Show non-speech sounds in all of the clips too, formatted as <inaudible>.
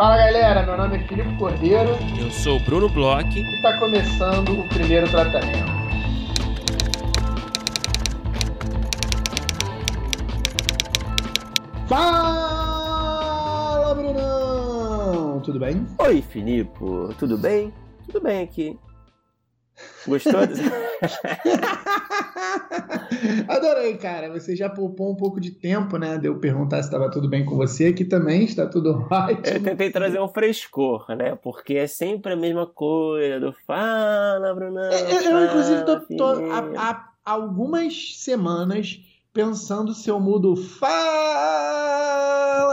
Fala galera, meu nome é Filipe Cordeiro. Eu sou o Bruno Bloch. E está começando o primeiro tratamento. Fala, Brunão! Tudo bem? Oi, Filipe. Tudo bem? Tudo bem aqui. Gostou? <laughs> <laughs> <laughs> Adorei, cara. Você já poupou um pouco de tempo, né? De eu perguntar se estava tudo bem com você, que também está tudo <laughs> ótimo. Eu tentei trazer um frescor, né? Porque é sempre a mesma coisa do fala, Brunão. Eu, eu, eu inclusive, tô, tô há, há algumas semanas pensando se eu mudo fala,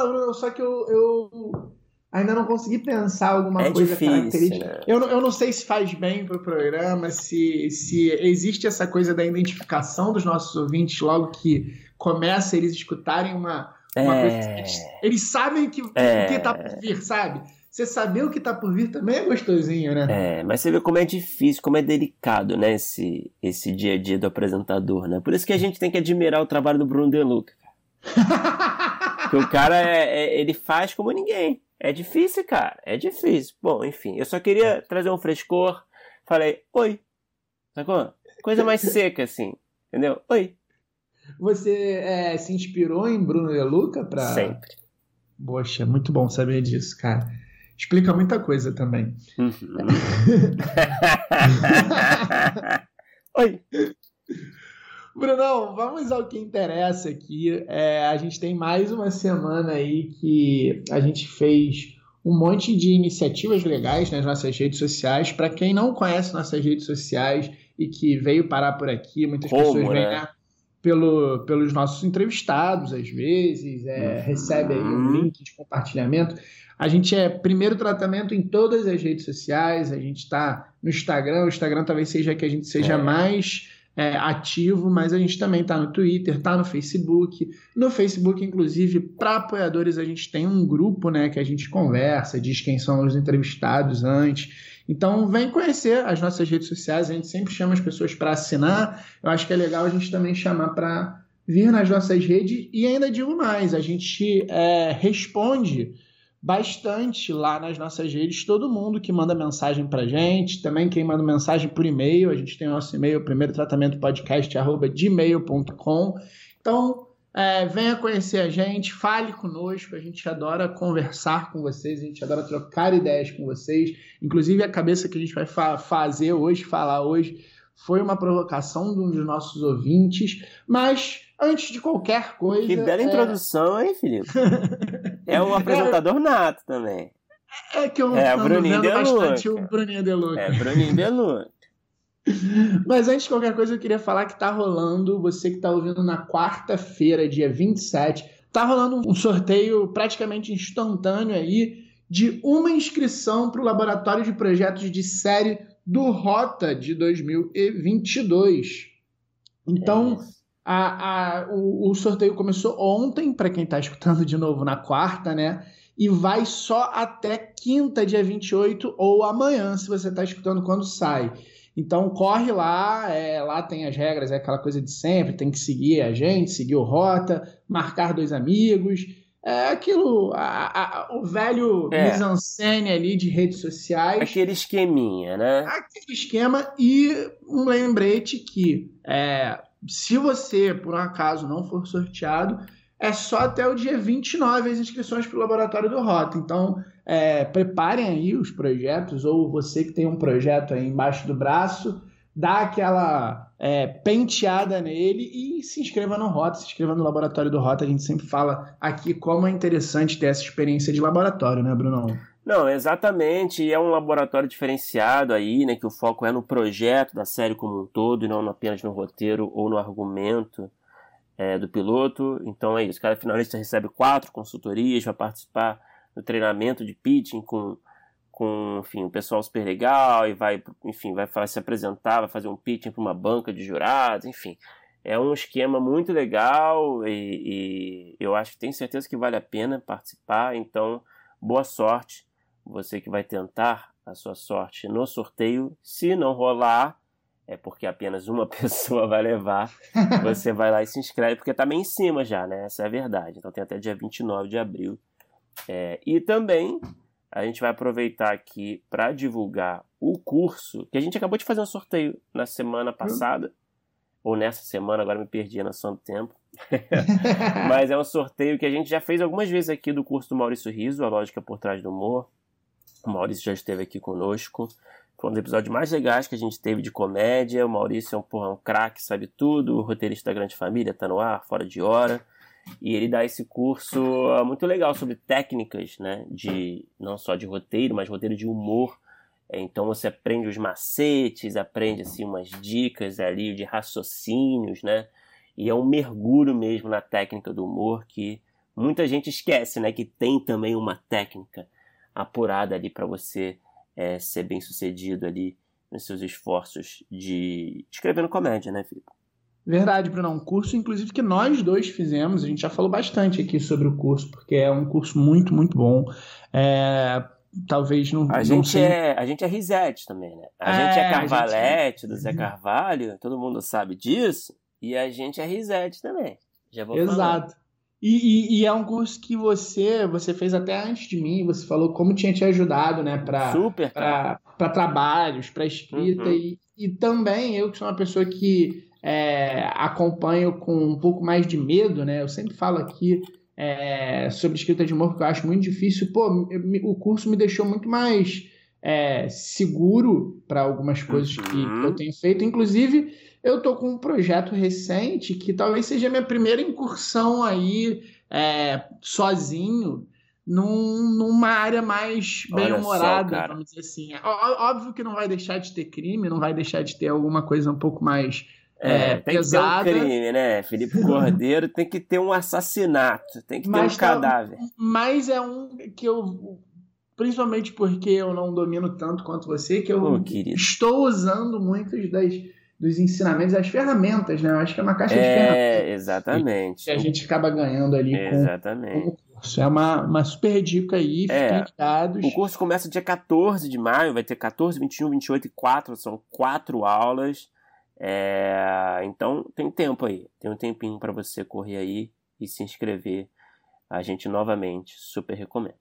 Bruno. Só que eu, eu ainda não consegui pensar alguma é coisa difícil, característica. Né? Eu, eu não sei se faz bem para o programa, se, se existe essa coisa da identificação dos nossos ouvintes logo que começa eles escutarem uma, uma é... coisa. Eles, eles sabem que, é... o que está por vir, sabe? Você saber o que tá por vir também é gostosinho, né? É, mas você vê como é difícil, como é delicado, né, esse, esse dia a dia do apresentador, né? Por isso que a gente tem que admirar o trabalho do Bruno De Luca. <laughs> Porque o cara, é, é, ele faz como ninguém. É difícil, cara, é difícil. Bom, enfim, eu só queria trazer um frescor. Falei, oi. Sacou? Coisa mais <laughs> seca, assim, entendeu? Oi. Você é, se inspirou em Bruno De Luca pra... Sempre. Poxa, muito bom saber disso, cara explica muita coisa também. Uhum. <laughs> <laughs> Oi. Brunão, vamos ao que interessa aqui. É, a gente tem mais uma semana aí que a gente fez um monte de iniciativas legais nas nossas redes sociais. Para quem não conhece nossas redes sociais e que veio parar por aqui, muitas Como, pessoas vêm né? pelo, pelos nossos entrevistados, às vezes, é, Uhum. recebe aí um link de compartilhamento. A gente é primeiro tratamento em todas as redes sociais, a gente está no Instagram, o Instagram talvez seja que a gente seja É. mais é, ativo, mas a gente também está no Twitter, está no Facebook. No Facebook, inclusive, para apoiadores, a gente tem um grupo né, que a gente conversa, diz quem são os entrevistados antes. Então, vem conhecer as nossas redes sociais, a gente sempre chama as pessoas para assinar. Eu acho que é legal a gente também chamar para vir nas nossas redes e ainda digo mais, a gente é, responde bastante lá nas nossas redes, todo mundo que manda mensagem pra gente, também quem manda mensagem por e-mail, a gente tem o nosso e-mail, primeiro tratamento podcast, arroba gmail.com. Então, é, venha conhecer a gente, fale conosco, a gente adora conversar com vocês, a gente adora trocar ideias com vocês. Inclusive, a cabeça que a gente vai fa fazer hoje, falar hoje, foi uma provocação de um dos nossos ouvintes, mas antes de qualquer coisa. Que bela é- introdução, hein, Felipe? <laughs> É um apresentador nato também. É que eu É, ando Bruninho vendo bastante o Bruninho De Luca. É, Bruninho Belu. <laughs> Mas antes de qualquer coisa, eu queria falar que tá rolando, você que tá ouvindo na quarta-feira, dia 27, tá rolando um sorteio praticamente instantâneo aí de uma inscrição para o Laboratório de Projetos de Série do Rota de 2022. Então, a, a, o, o sorteio começou ontem, para quem está escutando de novo na quarta, né? E vai só até quinta, dia 28, ou amanhã, se você está escutando quando sai. Então corre lá, é, lá tem as regras, é aquela coisa de sempre, tem que seguir a gente, seguir o Rota, marcar dois amigos. É aquilo, a- a- o velho É. mise-en-scène ali de redes sociais Aquele esqueminha, né? aquele esquema e um lembrete que é, se você, por um acaso, não for sorteado, é só até o dia 29 as inscrições para o Laboratório do Rota. Então, é, preparem aí os projetos, ou você que tem um projeto aí embaixo do braço, dá aquela é, penteada nele e se inscreva no Rota, se inscreva no Laboratório do Rota. A gente sempre fala aqui como é interessante ter essa experiência de laboratório, né, Brunão? Não, exatamente. É um laboratório diferenciado aí, né? Que o foco é no projeto da série como um todo e não apenas no roteiro ou no argumento é, do piloto. Então é isso. Cada finalista recebe quatro consultorias, vai participar do treinamento de pitching com, com enfim, um pessoal super legal e vai, enfim, vai se apresentar, vai fazer um pitching para uma banca de jurados, enfim. É um esquema muito legal e, e eu acho que tenho certeza que vale a pena participar. Então, boa sorte você que vai tentar a sua sorte no sorteio. Se não rolar, é porque apenas uma <laughs> pessoa vai levar. <laughs> Você vai lá e se inscreve, porque tá meio em cima já, né? Essa é a verdade. Então tem até dia 29 de abril. É, e também a gente vai aproveitar aqui para divulgar o curso que a gente acabou de fazer um sorteio na semana passada, ou nessa semana, agora me perdi a noção do tempo. <laughs> Mas é um sorteio que a gente já fez algumas vezes aqui do curso do Maurício Riso, A Lógica por Trás do Humor. O Maurício já esteve aqui conosco. Foi um dos episódios mais legais que a gente teve de comédia. O Maurício é um, porra, um craque, sabe tudo. O roteirista da Grande Família tá no ar, fora de hora. E ele dá esse curso ah, muito legal sobre técnicas, né? De não só de roteiro, mas roteiro de humor. É, então você aprende os macetes, aprende assim umas dicas ali de raciocínios, né? E é um mergulho mesmo na técnica do humor que muita gente esquece, né? Que tem também uma técnica apurada ali para você é, ser bem sucedido ali nos seus esforços de escrevendo comédia, né, Filipe? Verdade, Bruno. Um curso, inclusive, que nós dois fizemos. A gente já falou bastante aqui sobre o curso, porque é um curso muito, muito bom. É, talvez não. A não gente sei... é, a gente é Risete também, né? A é, gente é Carvalete gente... do Zé Carvalho, todo mundo sabe disso. E a gente é Risete também. Já vou Exato. E, e, e, é um curso que você você fez até antes de mim. Você falou como tinha te ajudado, né? Para Super. Para trabalhos, para escrita uhum. e, e também eu que sou uma pessoa que é, acompanho com um pouco mais de medo, né? Eu sempre falo aqui é, sobre escrita de humor que eu acho muito difícil. Pô, o curso me deixou muito mais é, seguro para algumas coisas uhum. que, que, eu tenho feito. Inclusive, eu tô com um projeto recente que talvez seja a minha primeira incursão aí é, sozinho. Num, numa área mais bem-humorada, vamos dizer assim. Óbvio que não vai deixar de ter crime, não vai deixar de ter alguma coisa um pouco mais é, é, tem pesada. que ter um crime, né? Felipe Cordeiro tem que ter um assassinato, tem que ter mas um tá, cadáver. Mas é um que eu. Principalmente porque eu não domino tanto quanto você, que eu oh, estou usando muitos das, dos ensinamentos, das ferramentas, né? Eu acho que é uma caixa é, de ferramentas. Exatamente. Que a gente acaba ganhando ali exatamente. com, com o curso. É uma, uma super dica aí, é, ligados. O curso começa dia 14 de maio, vai ter 14, 21, 28 e 4, são quatro aulas. É, então tem tempo aí, tem um tempinho para você correr aí e se inscrever. A gente novamente super recomenda.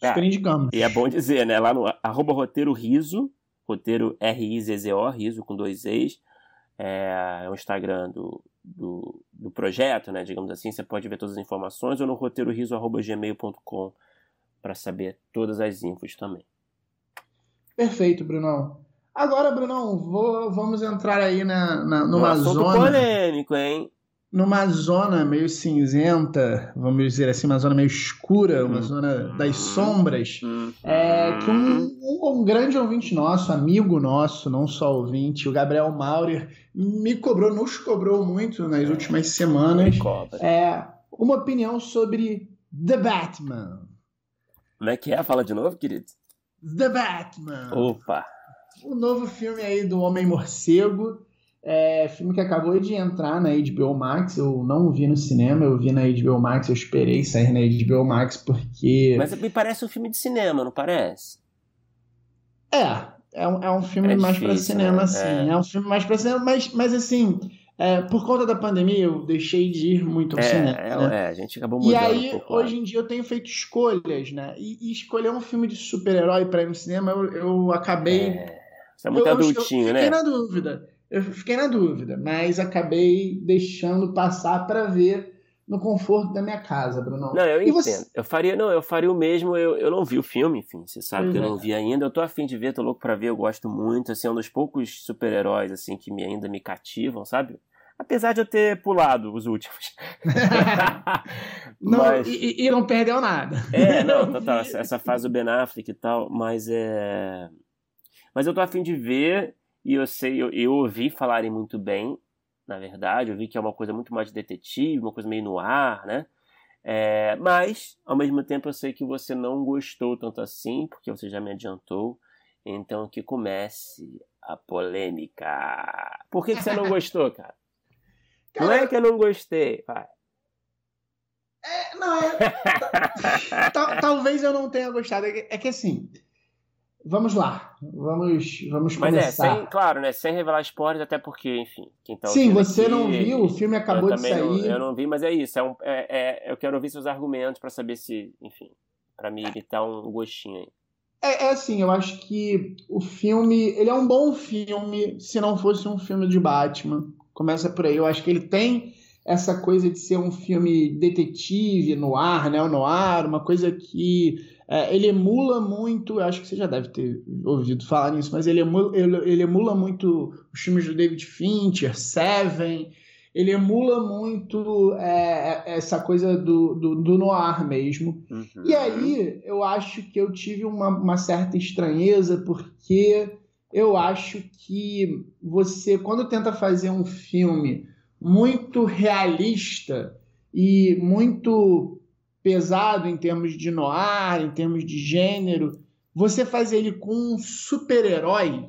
Super é, indicamos. E é bom dizer, né? Lá no arroba roteiro riso, roteiro R-I-Z-Z-O, riso com dois E's. É, é o Instagram do, do, do, projeto, né? Digamos assim. Você pode ver todas as informações ou no roteiroriso.gmail.com para saber todas as infos também. Perfeito, Brunão. Agora, Brunão, vou, vamos entrar aí na, na, numa um zona. polêmico, hein? Numa zona meio cinzenta, vamos dizer assim, uma zona meio escura, uma uhum. zona das sombras, uhum. é, que um, um, um, grande ouvinte nosso, amigo nosso, não só ouvinte, o Gabriel Maurer, me cobrou, nos cobrou muito nas últimas semanas. É, uma opinião sobre The Batman. Como é que é? Fala de novo, querido. The Batman. Opa! o novo filme aí do Homem Morcego. É, filme que acabou de entrar na HBO Max, eu não vi no cinema, eu vi na HBO Max, eu esperei sair na HBO Max porque. Mas me parece um filme de cinema, não parece? É, é um, é um filme é mais para cinema, né? assim. É. é. um filme mais para cinema, mas, mas assim, é, por conta da pandemia, eu deixei de ir muito ao é, cinema. É, né? é, a gente acabou mudando E aí, um hoje em dia, eu tenho feito escolhas, né? E, e escolher um filme de super-herói para ir no cinema, eu, eu acabei é. Você é muito eu, adultinho, eu né? Fiquei na dúvida. Eu fiquei na dúvida, mas acabei deixando passar para ver no conforto da minha casa, Bruno. Não, eu e entendo. Você... Eu faria, não, eu faria o mesmo. Eu, eu não vi o filme, enfim, você sabe pois que eu não é. vi ainda. Eu tô afim de ver, tô louco para ver, eu gosto muito, assim, é um dos poucos super-heróis assim que me, ainda me cativam, sabe? Apesar de eu ter pulado os últimos. <laughs> <laughs> não, mas... e, e, não perdeu nada. É, não, <laughs> total, essa fase do Ben Affleck e tal, mas é mas eu tô afim de ver e eu sei, eu, eu ouvi falarem muito bem, na verdade. Eu vi que é uma coisa muito mais de detetive, uma coisa meio no ar, né? É, mas, ao mesmo tempo, eu sei que você não gostou tanto assim, porque você já me adiantou. Então, que comece a polêmica. Por que, que você não <laughs> gostou, cara? cara? Não é que eu não gostei, vai. É, não, é. <laughs> talvez eu não tenha gostado. É que, é que assim, Vamos lá, vamos, vamos Mas começar. Mas é, sem, claro, né, sem revelar spoilers, até porque, enfim, quem tá Sim, você aqui, não viu, o filme acabou de sair. Não, eu não vi, mas é isso, é um, é, é eu quero ouvir seus argumentos para saber se, enfim, para me dar um gostinho aí. É, é, assim, eu acho que o filme, ele é um bom filme se não fosse um filme de Batman. Começa por aí. Eu acho que ele tem essa coisa de ser um filme detetive, no ar, né? O noir, uma coisa que é, ele emula muito, eu acho que você já deve ter ouvido falar nisso, mas ele emula, ele, ele emula muito os filmes do David Fincher, Seven, ele emula muito é, é, essa coisa do, do, do noir mesmo. Uhum. E aí eu acho que eu tive uma, uma certa estranheza, porque eu acho que você, quando tenta fazer um filme muito realista e muito pesado em termos de noir, em termos de gênero, você faz ele com um super-herói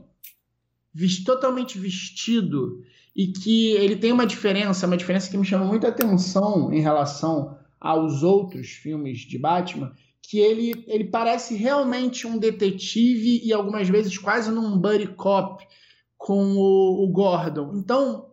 totalmente vestido e que ele tem uma diferença, uma diferença que me chama muita atenção em relação aos outros filmes de Batman, que ele, ele parece realmente um detetive e algumas vezes quase num buddy cop com o, o Gordon. Então,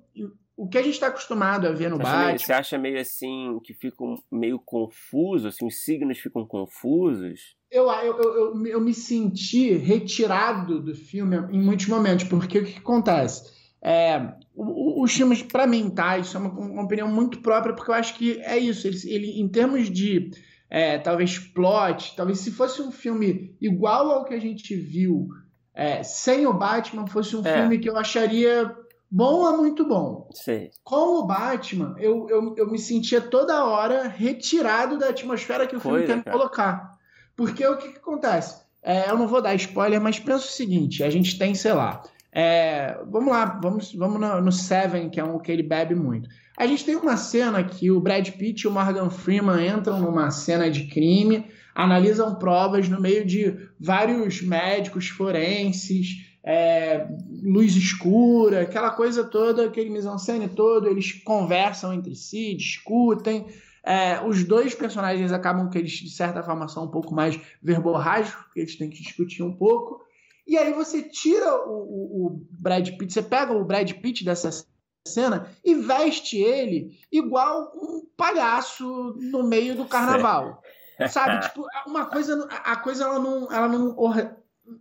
o que a gente está acostumado a ver no Batman... Você acha meio assim, que fica meio confuso, assim, os signos ficam confusos? Eu, eu, eu, eu, me senti retirado do filme em muitos momentos, porque o que, que acontece? É, os filmes, para mim, tá? Isso é uma, uma, opinião muito própria, porque eu acho que é isso. Ele, ele em termos de é, talvez plot, talvez se fosse um filme igual ao que a gente viu é, sem o Batman, fosse um é. filme que eu acharia bom a muito bom. Sim. Com o Batman, eu, eu, eu me sentia toda hora retirado da atmosfera que o filme quer colocar. Porque o que, que acontece? É, eu não vou dar spoiler, mas pensa o seguinte: a gente tem, sei lá, é, vamos lá, vamos, vamos no, no, Seven, que é um que ele bebe muito. A gente tem uma cena que o Brad Pitt e o Morgan Freeman entram numa cena de crime, analisam provas no meio de vários médicos forenses, é, luz escura, aquela coisa toda, aquele mise-en-scène todo, eles conversam entre si, discutem. É, os dois personagens acabam que eles, de certa forma, são um pouco mais verborrágicos, porque eles têm que discutir um pouco. E aí você tira o, o, o Brad Pitt, você pega o Brad Pitt dessa cena e veste ele igual um palhaço no meio do carnaval. Sabe? tipo, uma coisa. A coisa ela não. Ela não.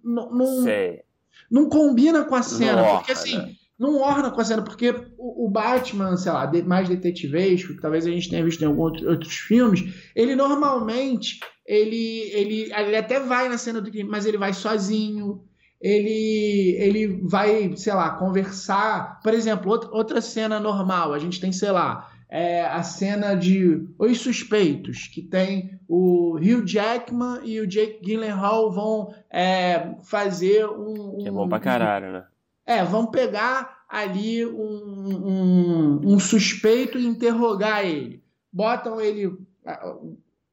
Não, não, não combina com a cena. Não porque assim. Né? Não orna com a cena, porque o, o Batman, sei lá, mais detetivesco, que talvez a gente tenha visto em alguns outros filmes, ele normalmente ele, ele, ele até vai na cena do crime, mas ele vai sozinho, ele, ele vai, sei lá, conversar. Por exemplo, outra cena normal, a gente tem, sei lá, é a cena de Os Suspeitos, que tem o Hugh Jackman e o Jake Gyllenhaal vão é, fazer um, um. É bom pra caralho, né? É, vão pegar ali um, um, um suspeito e interrogar ele. Botam ele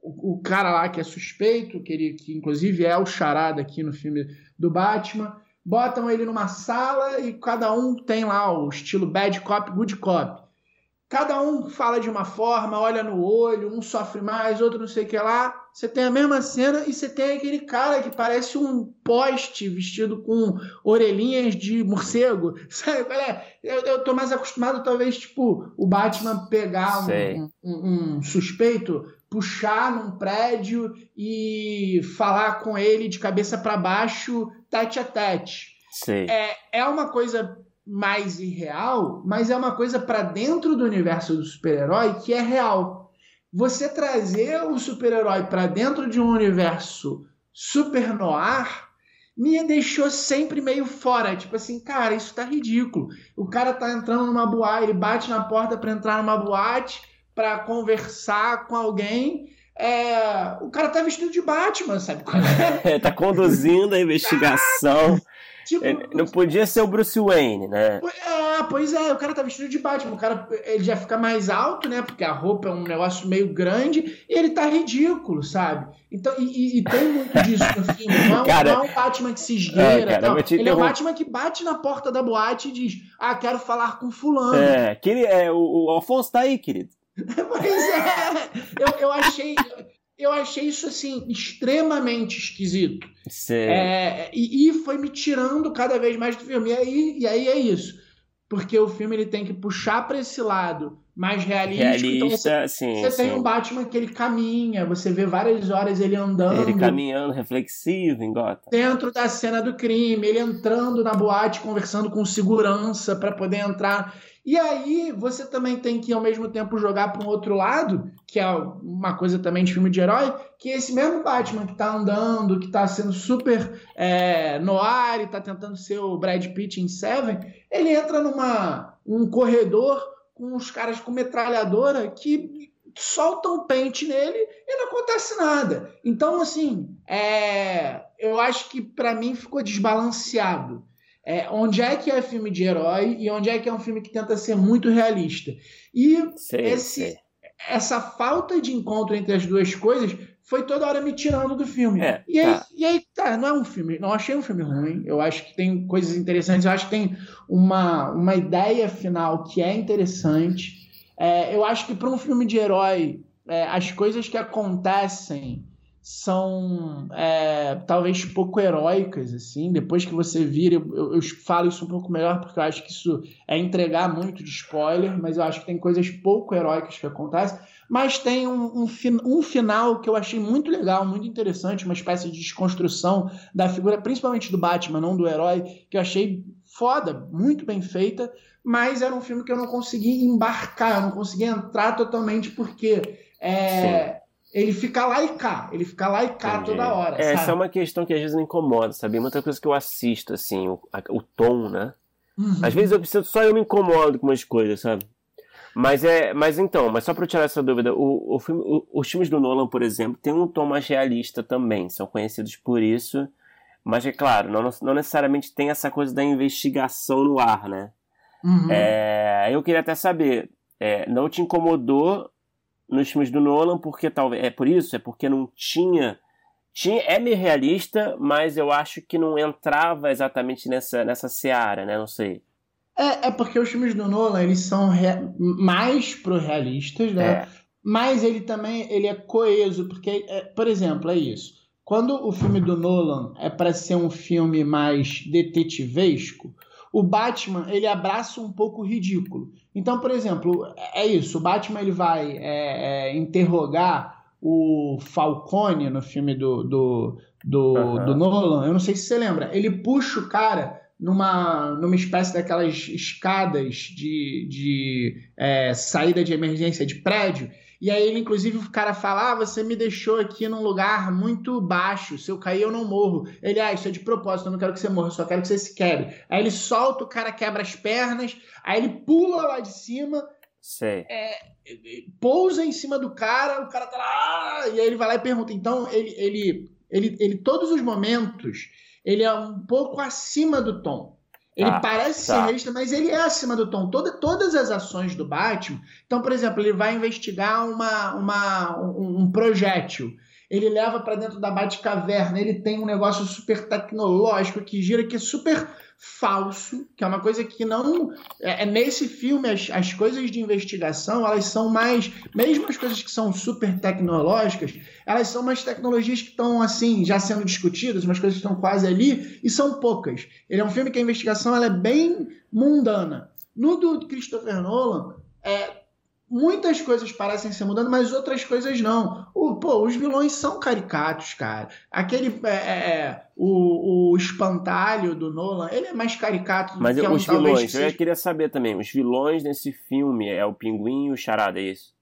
o, cara lá que é suspeito, que, ele, que inclusive é o charada aqui no filme do Batman, botam ele numa sala e cada um tem lá o estilo bad cop, good cop. Cada um fala de uma forma, olha no olho, um sofre mais, outro não sei o que lá. Você tem a mesma cena e você tem aquele cara que parece um poste vestido com orelhinhas de morcego. <laughs> Sabe é? Eu, eu tô mais acostumado, talvez, tipo, o Batman pegar um, um, um suspeito, puxar num prédio e falar com ele de cabeça para baixo, tete a tete. É, é uma coisa mais irreal, mas é uma coisa para dentro do universo do super-herói que é real. Você trazer o super-herói para dentro de um universo super noir me deixou sempre meio fora. Tipo assim, cara, isso tá ridículo. O cara tá entrando numa boate, ele bate na porta para entrar numa boate para conversar com alguém. É, o cara tá vestido de Batman, sabe? <laughs> É, tá conduzindo a investigação. Tipo, não podia ser o Bruce Wayne, né? É, pois é, o cara tá vestido de Batman, o cara ele já fica mais alto, né? Porque a roupa é um negócio meio grande e ele tá ridículo, sabe? Então, e, e tem muito disso no filme. Não é, <laughs> cara, não é um Batman que se esgueira. É, cara, ele é um Batman que bate na porta da boate e diz: Ah, quero falar com fulano. É, aquele, é o, o Alfonso tá aí, querido. <laughs> pois é, eu, eu achei eu achei isso assim extremamente esquisito. É, e, e, foi me tirando cada vez mais do filme. E aí, e aí é isso. porque o filme ele tem que puxar para esse lado mais realístico. Realista, então você, sim, você sim. tem um Batman que ele caminha, você vê várias horas ele andando. Ele caminhando, reflexivo em Gotham. Dentro da cena do crime, ele entrando na boate, conversando com segurança para poder entrar. E aí você também tem que, ao mesmo tempo, jogar para um outro lado, que é uma coisa também de filme de herói, que esse mesmo Batman que tá andando, que tá sendo super é, no ar e tá tentando ser o Brad Pitt em Seven, ele entra numa um corredor com os caras com metralhadora que soltam pente nele e não acontece nada. Então, assim, é, eu acho que para mim ficou desbalanceado. É, onde é que é filme de herói e onde é que é um filme que tenta ser muito realista. E Sei, esse, sei. essa falta de encontro entre as duas coisas foi toda hora me tirando do filme. É, e, aí, tá. e aí, tá, não é um filme, não achei um filme ruim, eu acho que tem coisas interessantes, eu acho que tem uma, uma ideia final que é interessante. É, eu acho que para um filme de herói, é, as coisas que acontecem são é, talvez pouco heróicas, assim. Depois que você vira, eu, eu, falo isso um pouco melhor, porque eu acho que isso é entregar muito de spoiler, mas eu acho que tem coisas pouco heróicas que acontecem. Mas tem um, um, um final que eu achei muito legal, muito interessante, uma espécie de desconstrução da figura, principalmente do Batman, não do herói, que eu achei foda, muito bem feita, mas era um filme que eu não consegui embarcar, eu não consegui entrar totalmente, porque é, ele fica lá e cá, ele fica lá e cá Entendi. toda hora. É, essa é uma questão que às vezes me incomoda, sabe? Muita coisa que eu assisto, assim, o, a- o tom, né? Uhum. Às vezes eu preciso, só eu me incomodo com umas coisas, sabe? Mas é, mas então, mas só para tirar essa dúvida, o, o filme, o- os filmes do Nolan, por exemplo, tem um tom mais realista também, são conhecidos por isso. Mas é claro, não, não necessariamente tem essa coisa da investigação no ar, né? Uhum. É, eu queria até saber, é, não te incomodou nos filmes do Nolan porque talvez é por isso, é porque não tinha tinha é meio realista, mas eu acho que não entrava exatamente nessa nessa seara, né? Não sei. É, é porque os filmes do Nolan, eles são re- mais pro realistas, né? É, Mas ele também ele é coeso, porque, é, por exemplo, é isso. Quando o filme do Nolan é para ser um filme mais detetivesco, o Batman ele abraça um pouco o ridículo. Então, por exemplo, é é isso. O Batman ele vai é, é, interrogar o Falcone no filme do, do, do, do Nolan. Eu não sei se você lembra. Ele puxa o cara numa, numa espécie daquelas escadas de, de é, saída de emergência de prédio. E aí ele, inclusive, o cara fala: ah, você me deixou aqui num lugar muito baixo. Se eu cair, eu não morro. Ele, ah, isso é de propósito, eu não quero que você morra, eu só quero que você se quebre. Aí ele solta, o cara quebra as pernas, aí ele pula lá de cima, sei. pousa em cima do cara, o cara tá lá, ah! e aí ele vai lá e pergunta. Então, ele, ele, ele, ele, todos os momentos, ele é um pouco acima do tom. Ele Tá, parece ser tá. realista, mas ele é acima do tom. Toda, todas as ações do Batman. Então, por exemplo, ele vai investigar uma, uma, um, um projétil. Ele leva para dentro da Batcaverna. Ele tem um negócio super tecnológico que gira, que é super falso, que é uma coisa que não. É, é nesse filme, as, as coisas de investigação, elas são mais. Mesmo as coisas que são super tecnológicas, elas são umas tecnologias que estão, assim, já sendo discutidas, umas coisas que estão quase ali, e são poucas. Ele é um filme que a investigação ela é bem mundana. No do Christopher Nolan, é, muitas coisas parecem ser mudando, mas outras coisas não. O, pô, os vilões são caricatos, cara. Aquele. é, é, o, o espantalho do Nolan, ele é mais caricato do Mas que é um, os talvez, vilões, que eu queria saber também, os vilões nesse filme é o Pinguim e o Charada, é isso?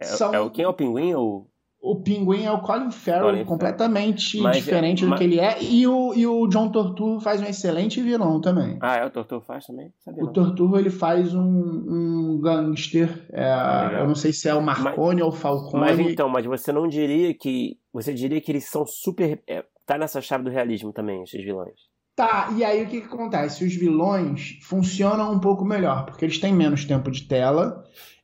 É, São- é o quem é o Pinguim ou O Pinguim é o Colin Farrell, Colin completamente Mas é- diferente do mas- que ele é. E o, e o John Torturro faz um excelente vilão também. Ah, é o Tortor faz também? Sabia O não. Torturro ele faz um, um gangster. é, eu não sei se é o Marconi ou o Falcone. Mas então, mas você não diria que você diria que eles são super é, tá nessa chave do realismo também, esses vilões. Tá, e aí o que, que acontece? Os vilões funcionam um pouco melhor, porque eles têm menos tempo de tela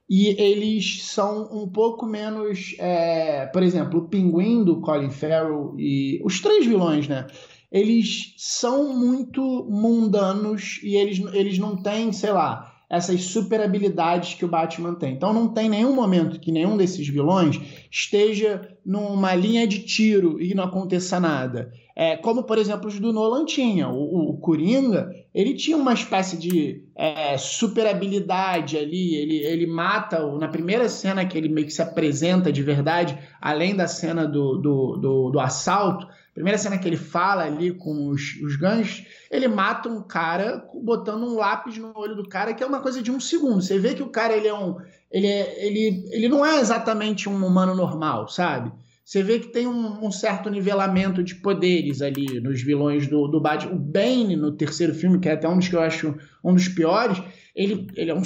e eles são um pouco menos. é, por exemplo, o Pinguim do Colin Farrell e os três vilões, né? Eles são muito mundanos e eles, eles não têm, sei lá, essas super habilidades que o Batman tem. Então não tem nenhum momento que nenhum desses vilões esteja numa linha de tiro e não aconteça nada. É, como, por exemplo, os do Nolan tinha. O, o Coringa, ele tinha uma espécie de é, super habilidade ali. Ele, ele mata, na primeira cena que ele meio que se apresenta de verdade, além da cena do, do, do, do assalto, primeira cena que ele fala ali com os, os ganchos, ele mata um cara botando um lápis no olho do cara, que é uma coisa de um segundo. Você vê que o cara ele é um. Ele, é, ele, ele não é exatamente um humano normal, sabe? Você vê que tem um, um, certo nivelamento de poderes ali nos vilões do, do Batman. O Bane, no terceiro filme, que é até um dos que eu acho um dos piores, ele, ele é um,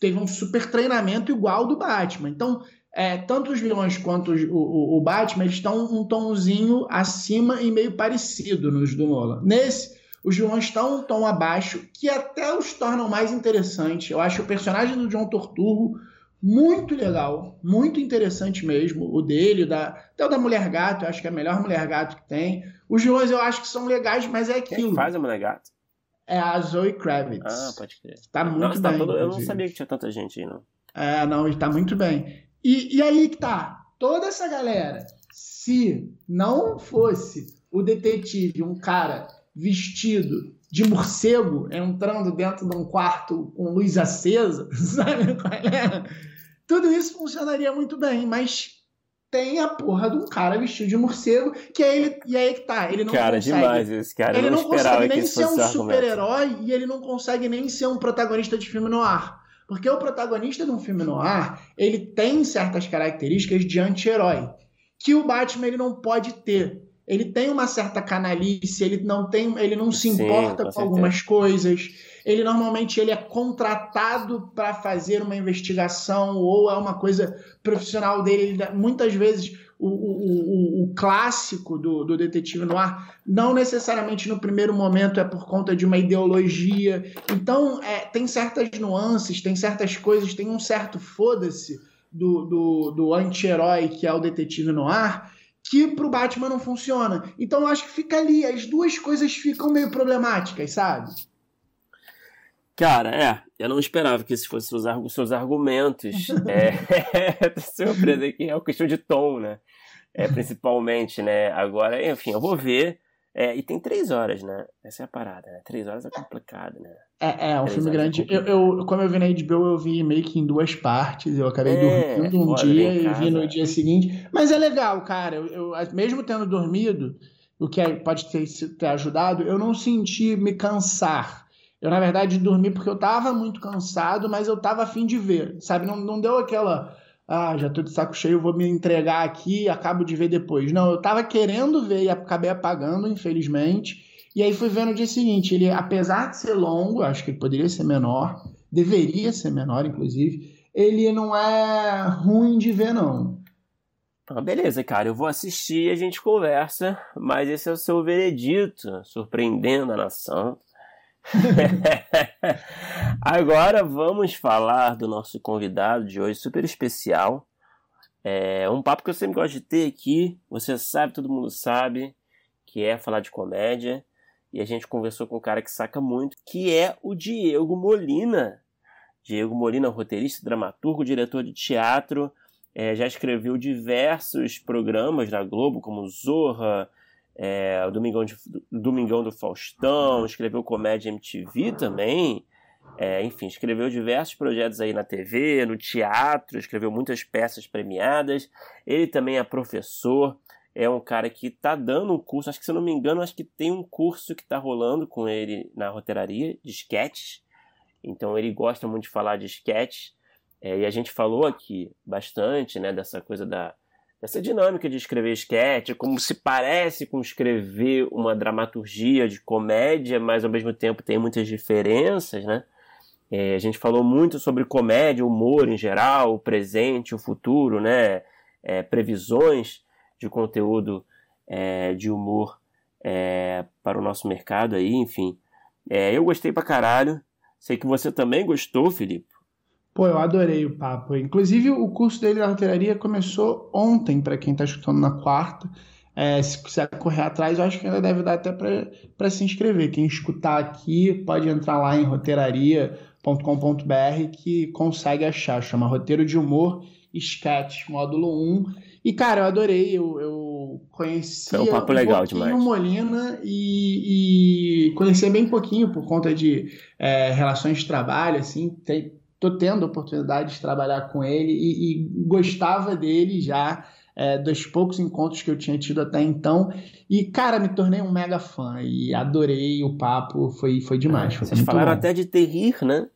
teve um super treinamento igual do Batman. Então, é, tanto os vilões quanto o, o, o, Batman eles estão um tomzinho acima e meio parecido nos do Nolan. Nesse, os vilões estão um tom abaixo, que até os tornam mais interessantes. Eu acho o personagem do John Torturro muito legal, muito interessante mesmo. O dele, o da, até o da Mulher Gato, eu acho que é a melhor Mulher Gato que tem. Os vilões eu acho que são legais, mas é aquilo. Quem faz a Mulher Gato? É a Zoe Kravitz. Ah, pode crer. Tá muito Nossa, tá bem. Tá todo... Eu não sabia que tinha tanta gente aí, não. É, não, está muito bem. E, e aí que tá. Toda essa galera, se não fosse o detetive, um cara vestido de morcego entrando dentro de um quarto com luz acesa, <laughs> sabe qual é? Tudo isso funcionaria muito bem, mas tem a porra de um cara vestido de morcego, que é ele, e aí que tá, ele não cara, consegue. demais esse cara. Ele não, não consegue nem ser um super-herói e ele não consegue nem ser um protagonista de filme no ar. Porque o protagonista de um filme no ar, ele tem certas características de anti-herói, que o Batman ele não pode ter ele tem uma certa canalice, ele não tem, ele não se importa Sim, com, com algumas coisas. Ele normalmente ele é contratado para fazer uma investigação ou é uma coisa profissional dele. Ele, muitas vezes o, o, o, clássico do, do detetive no ar não necessariamente no primeiro momento é por conta de uma ideologia. Então é, tem certas nuances, tem certas coisas, tem um certo foda-se do, do, do anti-herói que é o detetive no ar que pro Batman não funciona. Então eu acho que fica ali, as duas coisas ficam meio problemáticas, sabe? Cara, é, eu não esperava que esses fossem os seus argumentos. <laughs> é, <laughs> tô surpreso aqui, é uma questão de tom, né? É, principalmente, né? Agora, enfim, eu vou ver. É, e tem três horas, né? Essa é a parada, né? Três horas é complicado, né? É, é um filme é grande. É eu, eu, como eu vi na HBO, eu vi meio que em duas partes. Eu acabei é, dormindo um dia e vi no dia seguinte. Mas é legal, cara. Eu, eu mesmo tendo dormido, o que é, pode ter, ter ajudado, eu não senti me cansar. Eu, na verdade, dormi porque eu tava muito cansado, mas eu tava afim de ver, sabe? Não, não deu aquela ah, já tô de saco cheio, vou me entregar aqui acabo de ver depois. Não, eu tava querendo ver e acabei apagando, infelizmente. E aí fui ver no dia seguinte. Ele, apesar de ser longo, acho que ele poderia ser menor, deveria ser menor, inclusive, ele não é ruim de ver, não. Ah, beleza, cara, eu vou assistir e a gente conversa, mas esse é o seu veredito, surpreendendo a nação. <laughs> Agora vamos falar do nosso convidado de hoje, super especial. É um papo que eu sempre gosto de ter aqui. Você sabe, todo mundo sabe, que é falar de comédia. E a gente conversou com um cara que saca muito, que é o Diego Molina. Diego Molina, roteirista, dramaturgo, diretor de teatro. É, já escreveu diversos programas na Globo, como Zorra, é, o Domingão, de, Domingão do Faustão, escreveu comédia MTV também. É, enfim, escreveu diversos projetos aí na TV, no teatro, escreveu muitas peças premiadas. Ele também é professor, é um cara que está dando um curso, acho que se eu não me engano, acho que tem um curso que está rolando com ele na roteiraria de sketches. Então ele gosta muito de falar de sketches. É, e a gente falou aqui bastante né, dessa coisa da, essa dinâmica de escrever esquete, como se parece com escrever uma dramaturgia de comédia, mas ao mesmo tempo tem muitas diferenças, né? É, a gente falou muito sobre comédia, humor em geral, o presente, o futuro, né? É, previsões de conteúdo é, de humor é, para o nosso mercado aí, enfim. É, eu gostei pra caralho. Sei que você também gostou, Felipe. Pô, eu adorei o papo. Inclusive, o curso dele da roteiraria começou ontem, para quem está escutando na quarta. É, se quiser correr atrás, eu acho que ainda deve dar até para se inscrever. Quem escutar aqui pode entrar lá em roteiraria.com.br que consegue achar. Chama Roteiro de Humor Sketch módulo 1. E, cara, eu adorei. Eu, eu conheci Foi um papo legal um demais. Molina e, e conhecia bem pouquinho por conta de é, relações de trabalho, assim. Tem, tô tendo a oportunidade de trabalhar com ele e, e gostava dele já. É, dos poucos encontros que eu tinha tido até então. E, cara, me tornei um mega fã e adorei o papo, foi, foi demais. Foi Vocês falaram bom. até de terrir, né?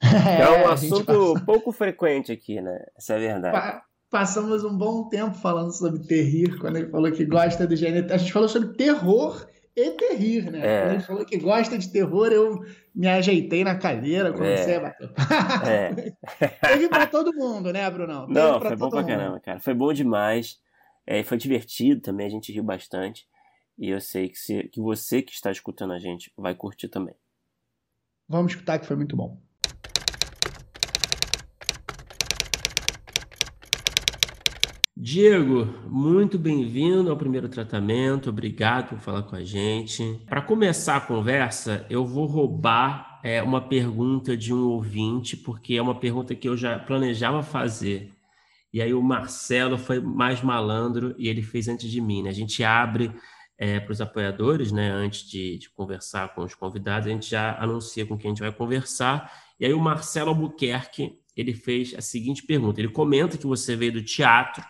<laughs> É, é um assunto passa- pouco frequente aqui, né? Essa é a verdade. pa- Passamos um bom tempo falando sobre terrir, quando ele falou que gosta do gênero. A gente falou sobre terror e terrir, né? É. Quando ele falou que gosta de terror, eu me ajeitei na cadeira, comecei É. a bater. É. <laughs> Teve pra todo mundo, né, Brunão? Teve Não, foi bom pra mundo. caramba, cara. Foi bom demais. É, foi divertido também, a gente riu bastante. E eu sei que, se, que você que está escutando a gente vai curtir também. Vamos escutar que foi muito bom. Diego, muito bem-vindo ao primeiro tratamento. Obrigado por falar com a gente. Para começar a conversa, eu vou roubar é, uma pergunta de um ouvinte, porque é uma pergunta que eu já planejava fazer. E aí o Marcelo foi mais malandro e ele fez antes de mim. Né? A gente abre é, para os apoiadores, né? Antes de, de conversar com os convidados, a gente já anuncia com quem a gente vai conversar. E aí o Marcelo Albuquerque ele fez a seguinte pergunta. Ele comenta que você veio do teatro.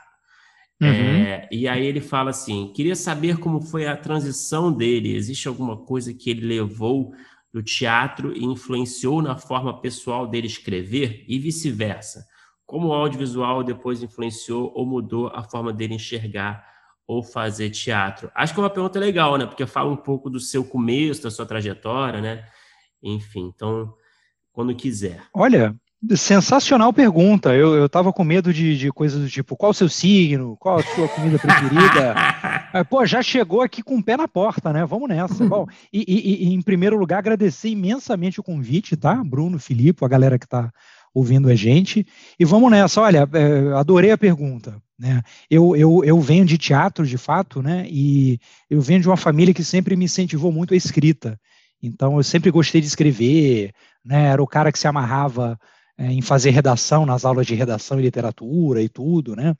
Uhum. É, e aí ele fala assim: queria saber como foi a transição dele. Existe alguma coisa que ele levou do teatro e influenciou na forma pessoal dele escrever e vice-versa? Como o audiovisual depois influenciou ou mudou a forma dele enxergar ou fazer teatro? Acho que é uma pergunta legal, né? Porque fala um pouco do seu começo, da sua trajetória, né? Enfim, então, quando quiser. Olha, sensacional pergunta. Eu, eu tava com medo de, de coisas do tipo, qual o seu signo? Qual a sua comida preferida? <laughs> Pô, já chegou aqui com o pé na porta, né? Vamos nessa. Bom, e, e- e, em primeiro lugar, agradecer imensamente o convite, tá? Bruno, Filipe, a galera que tá ouvindo a gente. E vamos nessa. Olha, é, adorei a pergunta. Né? Eu, eu, eu venho de teatro, de fato, né? E eu venho de uma família que sempre me incentivou muito a escrita. Então, eu sempre gostei de escrever, né? Era o cara que se amarrava é, em fazer redação nas aulas de redação e literatura e tudo, né?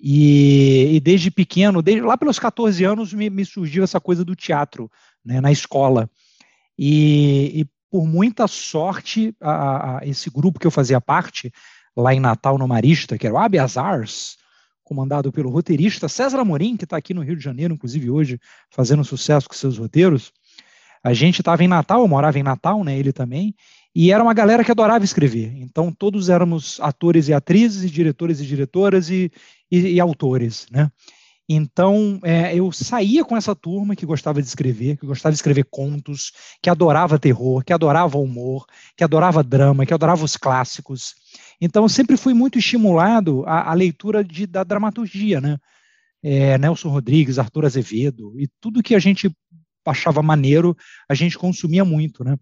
E, e desde pequeno, desde lá pelos 14 anos, me, me surgiu essa coisa do teatro, né, na escola. E, e por muita sorte, a, a, esse grupo que eu fazia parte, lá em Natal, no Marista, que era o Habeas Ars, comandado pelo roteirista César Amorim, que está aqui no Rio de Janeiro, inclusive hoje, fazendo sucesso com seus roteiros. A gente estava em Natal, eu morava em Natal, né, ele também, e era uma galera que adorava escrever. Então, todos éramos atores e atrizes, diretores e diretoras e, e, e autores, né? Então, é, eu saía com essa turma que gostava de escrever, que gostava de escrever contos, que adorava terror, que adorava humor, que adorava drama, que adorava os clássicos. Então, eu sempre fui muito estimulado à, à leitura de, da dramaturgia, né? É, Nelson Rodrigues, Arthur Azevedo, e tudo que a gente achava maneiro, a gente consumia muito, né?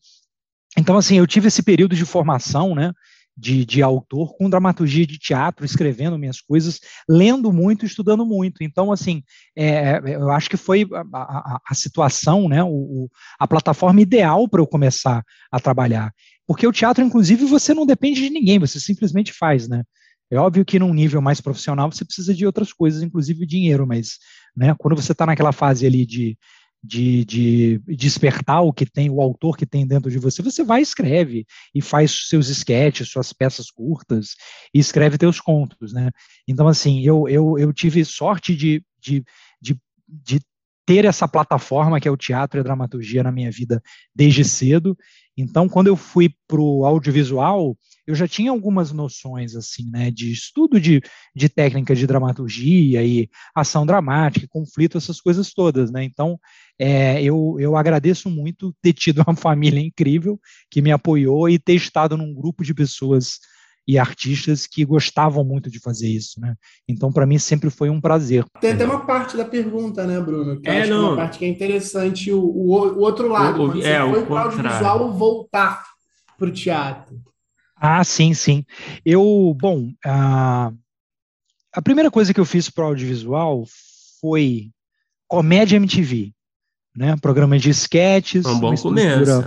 Então, assim, eu tive esse período de formação, né? de, de autor com dramaturgia de teatro, escrevendo minhas coisas, lendo muito, estudando muito. Então, assim, é, eu acho que foi a, a, a situação, né, o, a plataforma ideal para eu começar a trabalhar. Porque o teatro, inclusive, você não depende de ninguém, você simplesmente faz, né? É óbvio que num nível mais profissional você precisa de outras coisas, inclusive dinheiro, mas né, quando você está naquela fase ali de, de, de, despertar o que tem, o autor que tem dentro de você, você vai e escreve, e faz seus esquetes, suas peças curtas, e escreve teus contos, né? Então, assim, eu, eu, eu tive sorte de, de, de, de ter essa plataforma que é o teatro e a dramaturgia na minha vida desde cedo. Então, quando eu fui para o audiovisual, eu já tinha algumas noções assim, né, de estudo de, de técnica de dramaturgia e ação dramática, conflito, essas coisas todas, né? Então, é, eu, eu agradeço muito ter tido uma <laughs> família incrível que me apoiou e ter estado num grupo de pessoas e artistas que gostavam muito de fazer isso, né? Então, para mim, sempre foi um prazer. Tem até uma parte da pergunta, né, Bruno? Que é, acho não. que é uma parte que é interessante, o, o, o outro lado, O- o- é, foi para o audiovisual voltar para o teatro. Ah, sim, sim. Eu, bom, a, a primeira coisa que eu fiz para o audiovisual foi comédia MTV, né? Programa de sketches. É um bom começo.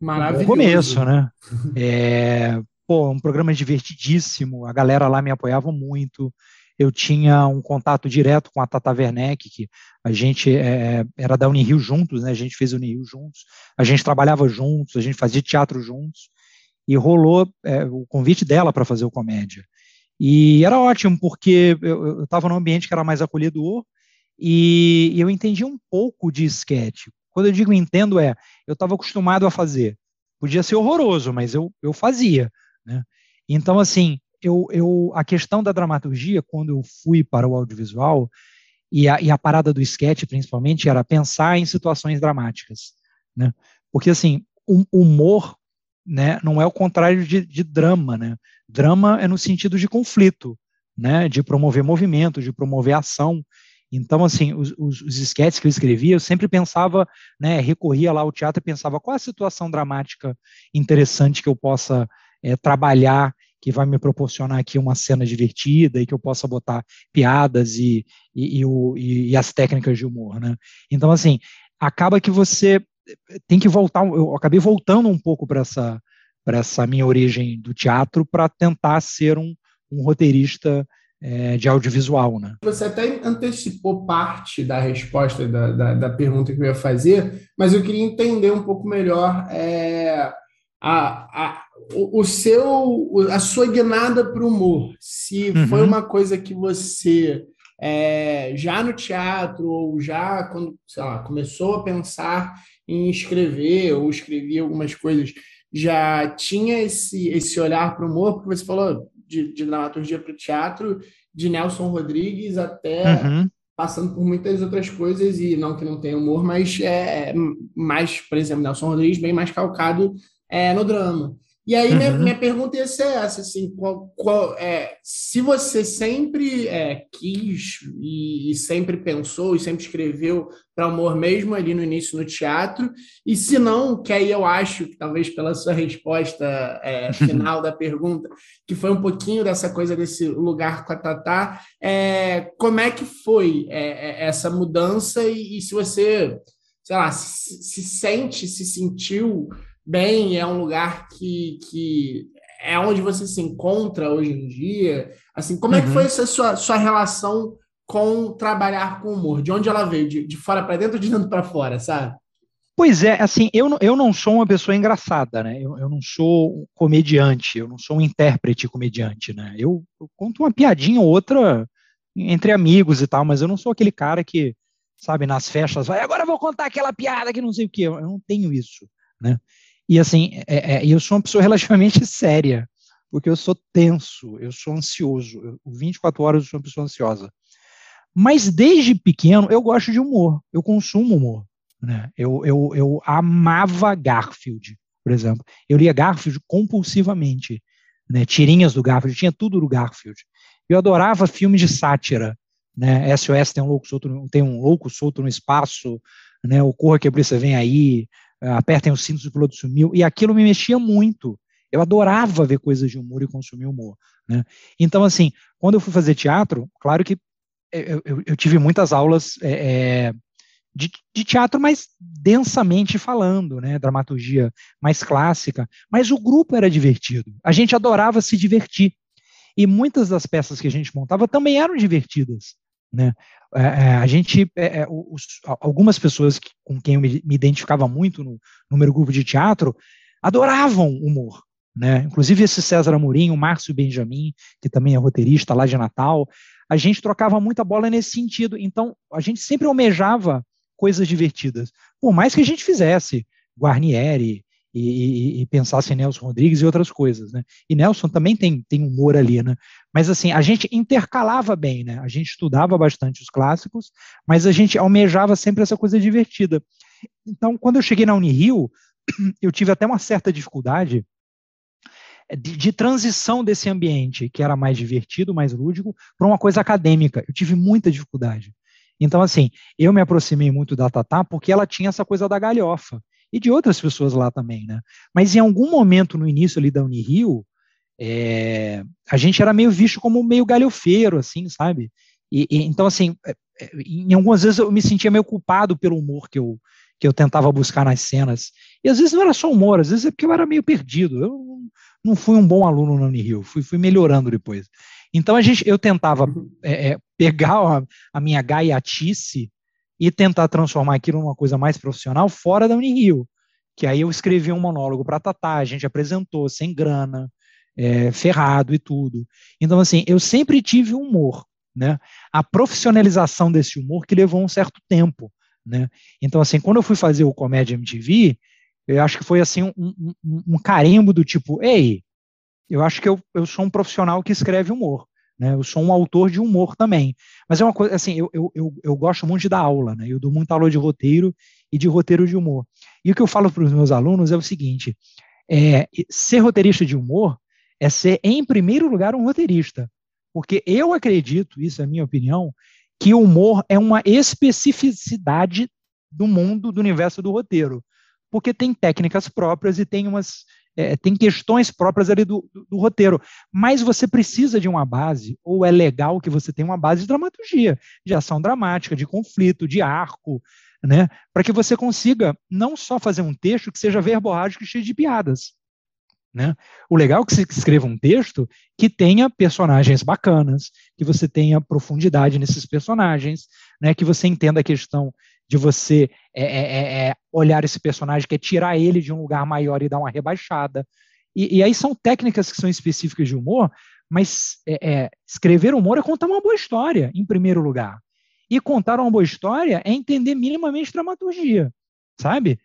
Um Maravilhoso. bom começo, né? <laughs> É, pô, um programa divertidíssimo, a galera lá me apoiava muito. Eu tinha um contato direto com a Tata Werneck, que a gente é, era da Unirio juntos, né? A gente fez Unirio juntos, a gente trabalhava juntos, a gente fazia teatro juntos, e rolou é, o convite dela para fazer o comédia. E era ótimo, porque eu estava num ambiente que era mais acolhedor, e, eu entendi um pouco de sketch. Quando eu digo entendo, é, eu estava acostumado a fazer. Podia ser horroroso, mas eu, eu fazia. Né? Então, assim, eu, eu, a questão da dramaturgia, quando eu fui para o audiovisual, e a, e a parada do sketch, principalmente, era pensar em situações dramáticas. Né? Porque, assim, o humor né, não é o contrário de, de drama. Né? Drama é no sentido de conflito, né, de promover movimento, de promover ação. Então, assim, os, os, os esquetes que eu escrevia, eu sempre pensava, né, recorria lá ao teatro e pensava qual a situação dramática interessante que eu possa é, trabalhar, que vai me proporcionar aqui uma cena divertida e que eu possa botar piadas e, e, e, e as técnicas de humor, né? Então, assim, acaba que você tem que voltar, eu acabei voltando um pouco para essa, essa minha origem do teatro para tentar ser um, um roteirista é, de audiovisual, né? Você até antecipou parte da resposta da, da, da, pergunta que eu ia fazer, mas eu queria entender um pouco melhor é, a, a, o, o, seu, a sua guinada para o humor. Se uhum. foi uma coisa que você é, já no teatro ou já quando sei lá, começou a pensar em escrever ou escrevia algumas coisas, já tinha esse, esse olhar para o humor, porque você falou de, de dramaturgia para o teatro, de Nelson Rodrigues até uhum. passando por muitas outras coisas, e não que não tenha humor, mas é, é mais, por exemplo, Nelson Rodrigues bem mais calcado é, no drama. E aí, uhum. minha, minha, pergunta ia ser essa, assim, qual, qual, é, se você sempre é, quis e, e, sempre pensou e sempre escreveu para amor mesmo ali no início no teatro, e se não, que aí eu acho que talvez pela sua resposta é, final da pergunta, que foi um pouquinho dessa coisa desse lugar com a Tatá, é, como é que foi é, é, essa mudança e, e se você, sei lá, se, se sente, se sentiu bem, é um lugar que, que é onde você se encontra hoje em dia. Assim, como uhum. é que foi uhum. essa sua, sua relação com trabalhar com humor? De onde ela veio? De, de fora para dentro ou de dentro para fora, sabe? Pois é, assim, eu, eu não sou uma pessoa engraçada, né? Eu, eu não sou um comediante, eu não sou um intérprete comediante, né? Eu, eu conto uma piadinha ou outra entre amigos e tal, mas eu não sou aquele cara que, sabe, nas festas vai, agora eu vou contar aquela piada que não sei o quê. Eu não tenho isso, né? E assim, é, é, eu sou uma pessoa <laughs> relativamente séria, porque eu sou tenso, eu sou ansioso. Eu, 24 horas eu sou uma pessoa ansiosa. Mas desde pequeno eu gosto de humor, eu consumo humor. Né? Eu, eu, eu amava Garfield, por exemplo. Eu lia Garfield compulsivamente. Né? Tirinhas do Garfield, tinha tudo do Garfield. Eu adorava filmes de sátira. Né? SOS tem um louco solto, tem um louco solto no espaço, né? O Corra que a Polícia Vem Aí, apertem os cintos, o piloto sumiu, e aquilo me mexia muito. Eu adorava ver coisas de humor e consumir humor. Né? Então, assim, quando eu fui fazer teatro, claro que eu, eu, eu tive muitas aulas é, é, de, de, teatro mais densamente falando, né? dramaturgia mais clássica, mas o grupo era divertido. A gente adorava se divertir. E muitas das peças que a gente montava também eram divertidas. Né? É, é, a gente, é, é os, algumas pessoas que, com quem eu me, me identificava muito no, no, meu grupo de teatro adoravam humor. Né? Inclusive esse César Amorim, o Márcio Benjamin, que também é roteirista lá de Natal, a gente trocava muita bola nesse sentido. Então, a gente sempre almejava coisas divertidas. Por mais que a gente fizesse Guarnieri, e, e, e, pensasse em Nelson Rodrigues e outras coisas, né? E Nelson também tem, tem humor ali, né? Mas assim, a gente intercalava bem, né? A gente estudava bastante os clássicos, mas a gente almejava sempre essa coisa divertida. Então, quando eu cheguei na Unirio, <clears throat> eu tive até uma certa dificuldade de, de, transição desse ambiente, que era mais divertido, mais lúdico, para uma coisa acadêmica. Eu tive muita dificuldade. Então, assim, eu me aproximei muito da Tatá porque ela tinha essa coisa da galhofa e de outras pessoas lá também, né? Mas em algum momento no início ali da Unirio, é, a gente era meio visto como meio galhofeiro, assim, sabe? E, e, então, assim, é, é, em algumas vezes eu me sentia meio culpado pelo humor que eu, que eu tentava buscar nas cenas. E às vezes não era só humor, às vezes é porque eu era meio perdido. Eu não fui um bom aluno na Unirio, fui, fui melhorando depois. Então a gente, eu tentava é, é, pegar a, a, minha gaiatice e tentar transformar aquilo numa coisa mais profissional fora da Unirio. Que aí eu escrevi um monólogo para Tatá, a gente apresentou sem grana, é, ferrado e tudo. Então, assim, eu sempre tive humor, né? A profissionalização desse humor que levou um certo tempo, né? Então, assim, quando eu fui fazer o Comédia MTV, eu acho que foi, assim, um, um, um carimbo do tipo, ei, eu acho que eu, eu sou um profissional que escreve humor, né? Eu sou um autor de humor também. Mas é uma coisa, assim, eu, eu, eu, eu gosto muito de dar aula, né? Eu dou muita aula de roteiro e de roteiro de humor. E o que eu falo para os meus alunos é o seguinte, é, ser roteirista de humor é ser, em primeiro lugar, um roteirista. Porque eu acredito, isso é minha opinião, que o humor é uma especificidade do mundo, do universo do roteiro. Porque tem técnicas próprias e tem umas. É, tem questões próprias ali do, do, do, roteiro. Mas você precisa de uma base, ou é legal que você tenha uma base de dramaturgia, de ação dramática, de conflito, de arco, né? Para que você consiga não só fazer um texto que seja verborrágico e cheio de piadas, né? O legal é que você escreva um texto que tenha personagens bacanas, que você tenha profundidade nesses personagens, né? que você entenda a questão de você é, é, é, é olhar esse personagem, que é tirar ele de um lugar maior e dar uma rebaixada. E, e aí são técnicas que são específicas de humor, mas é, é, escrever humor é contar uma boa história, em primeiro lugar. E contar uma boa história é entender minimamente dramaturgia, sabe?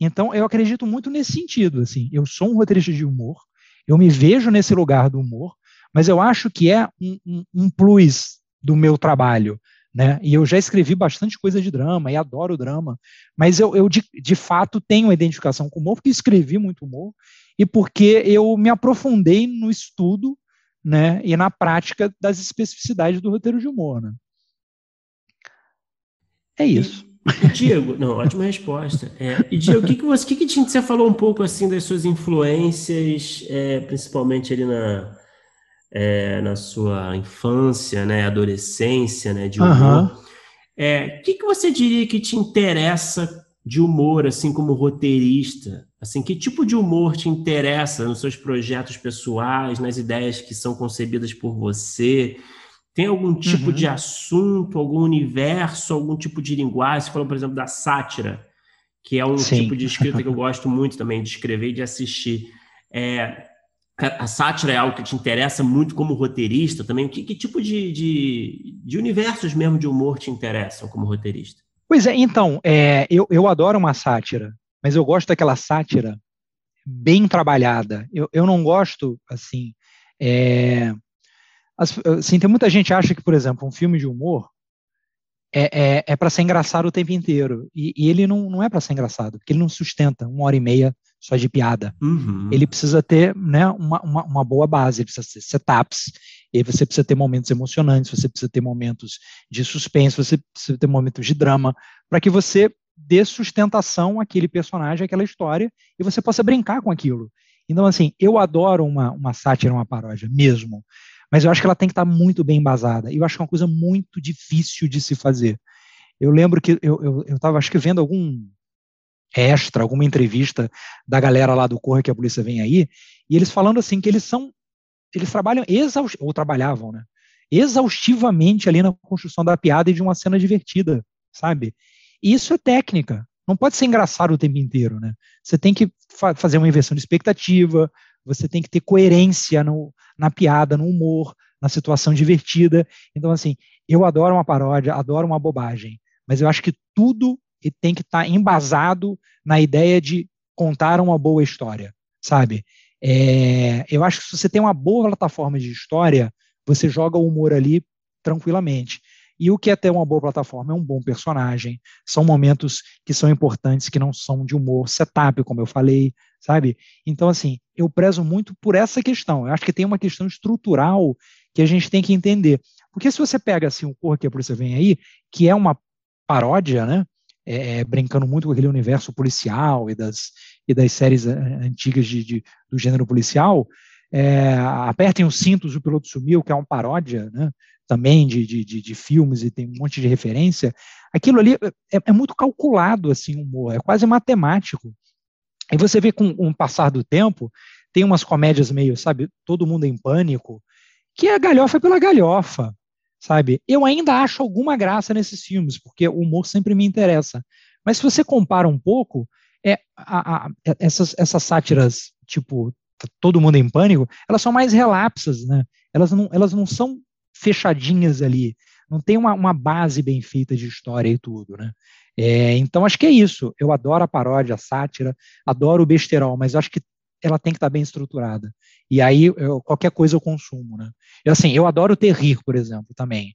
Então, eu acredito muito nesse sentido. Assim, eu sou um roteirista de humor, eu me vejo nesse lugar do humor, mas eu acho que é um, um, um plus do meu trabalho. Né? E eu já escrevi bastante coisa de drama e adoro drama, mas eu, eu de, de fato tenho identificação com humor porque escrevi muito humor e porque eu me aprofundei no estudo né, e na prática das especificidades do roteiro de humor. Né? É isso. Diego, não, ótima resposta. É, e Diego, o que, que você, que, que você falou um pouco assim das suas influências, é, principalmente ali na, é, na sua infância, né, adolescência, né, de humor. Uhum. É, o que, que você diria que te interessa de humor, assim como roteirista? Assim, que tipo de humor te interessa nos seus projetos pessoais, nas ideias que são concebidas por você? Tem algum tipo uhum. de assunto, algum universo, algum tipo de linguagem? Você falou, por exemplo, da sátira, que é um Sim. tipo de escrita que eu <laughs> gosto muito também de escrever e de assistir. É, a sátira é algo que te interessa muito como roteirista também? Que, que tipo de, de, de, universos mesmo de humor te interessam como roteirista? Pois é, então, é, eu, eu adoro uma sátira, mas eu gosto daquela sátira bem trabalhada. Eu, eu não gosto, assim, é, assim, tem muita gente que acha que, por exemplo, um filme de humor é, é, é para ser engraçado o tempo inteiro. E, e ele não, não é para ser engraçado, porque ele não sustenta uma hora e meia só de piada. Uhum. Ele precisa ter né, uma, uma, uma, boa base, ele precisa ter setups, e você precisa ter momentos emocionantes, você precisa ter momentos de suspense, você precisa ter momentos de drama, para que você dê sustentação àquele personagem, àquela história, e você possa brincar com aquilo. Então, assim, eu adoro uma, uma sátira, uma paródia, mesmo mas eu acho que ela tem que estar muito bem embasada. E eu acho que é uma coisa muito difícil de se fazer. Eu lembro que eu estava, acho que, vendo algum extra, alguma entrevista da galera lá do Corre que a polícia vem aí, e eles falando assim que eles são, eles trabalham exaust, ou trabalhavam, né? Exaustivamente ali na construção da piada e de uma cena divertida, sabe? E isso é técnica. Não pode ser engraçado o tempo inteiro, né? Você tem que fa fazer uma inversão de expectativa, você tem que ter coerência no, na piada, no humor, na situação divertida. Então, assim, eu adoro uma paródia, adoro uma bobagem, mas eu acho que tudo tem que estar tá embasado na ideia de contar uma boa história, sabe? É, eu acho que se você tem uma boa plataforma de história, você joga o humor ali tranquilamente. E o que é ter uma boa plataforma é um bom personagem, são momentos que são importantes, que não são de humor, setup, como eu falei, sabe? Então, assim, eu prezo muito por essa questão. Eu acho que tem uma questão estrutural que a gente tem que entender. Porque se você pega, assim, o Corra que a Polícia Vem Aí, que é uma paródia, né? É, é brincando muito com aquele universo policial e das, e das séries eh, antigas de, de do gênero policial, é, apertem os cintos, o piloto sumiu, que é uma paródia, né? também de, de, de, de, filmes e tem um monte de referência, aquilo ali é, é muito calculado, assim, o humor, é quase matemático. E você vê com o passar do tempo, tem umas comédias meio, sabe, todo mundo em pânico, que é galhofa pela galhofa, sabe? Eu ainda acho alguma graça nesses filmes, porque o humor sempre me interessa. Mas se você compara um pouco, é, a, a, essas, essas sátiras, tipo, todo mundo em pânico, elas são mais relapsas, né? Elas não, elas não são fechadinhas ali, não tem uma, uma base bem feita de história e tudo, né? É, então acho que é isso. Eu adoro a paródia, a sátira, adoro o besterol, mas acho que ela tem que estar bem estruturada. E aí eu, qualquer coisa eu consumo, né? Eu, assim, eu adoro terrir, por exemplo, também.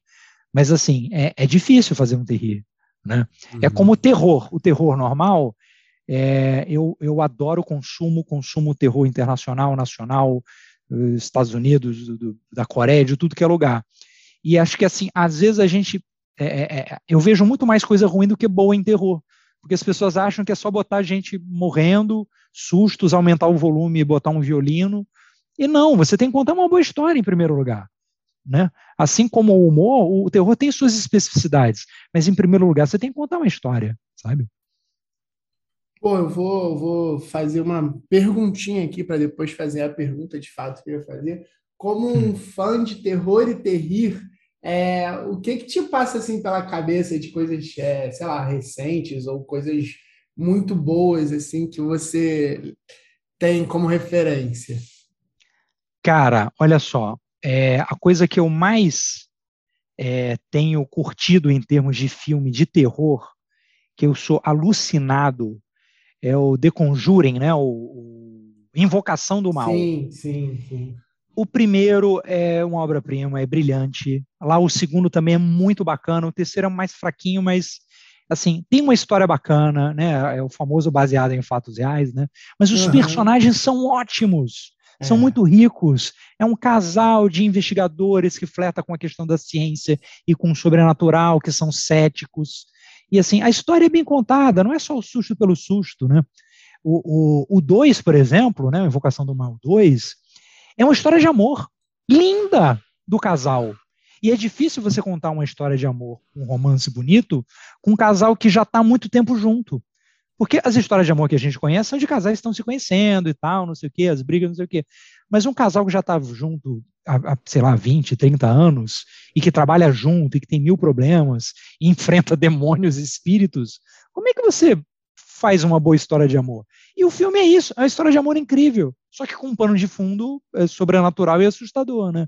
Mas assim, é, é difícil fazer um terrir. Né? É uhum. É como o terror. O terror normal, é, eu, eu adoro consumo, consumo terror internacional, nacional, eh, Estados Unidos, do, do, da Coreia, de tudo que é lugar. E acho que assim, às vezes a gente. É, é, é, eu vejo muito mais coisa ruim do que boa em terror. Porque as pessoas acham que é só botar gente morrendo, sustos, aumentar o volume e botar um violino. E não, você tem que contar uma boa história em primeiro lugar. Né? Assim como o humor, o terror tem suas especificidades, mas em primeiro lugar você tem que contar uma história, sabe? Pô, eu vou, vou fazer uma perguntinha aqui para depois fazer a pergunta de fato que eu ia fazer. Como um hum. fã de terror e terrir, é, o que que te passa assim pela cabeça de coisas, é, sei lá, recentes ou coisas muito boas assim que você tem como referência? Cara, olha só, é, a coisa que eu mais é, tenho curtido em termos de filme de terror, que eu sou alucinado, é o The Conjuring, né? O, o Invocação do Mal. Sim, sim, sim. O primeiro é uma obra-prima, é brilhante. Lá o segundo também é muito bacana. O terceiro é mais fraquinho, mas assim tem uma história bacana, né? É o famoso baseado em fatos reais, né? Mas os uhum. personagens são ótimos. São é. muito ricos. É um casal de investigadores que fleta com a questão da ciência e com o sobrenatural, que são céticos. E assim, a história é bem contada, não é só o susto pelo susto, né? O 2, o, o por exemplo, né, Invocação do Mal 2, é uma história de amor linda do casal. E é difícil você contar uma história de amor, um romance bonito, com um casal que já está há muito tempo junto. Porque as histórias de amor que a gente conhece são de casais que estão se conhecendo e tal, não sei o quê, as brigas, não sei o quê. Mas um casal que já está junto há, sei lá, 20, 30 anos, e que trabalha junto, e que tem mil problemas, e <laughs> enfrenta demônios e espíritos, como é que você faz uma boa história de amor? E o filme é isso, é uma história de amor incrível, só que com um pano de fundo é sobrenatural e assustador, né?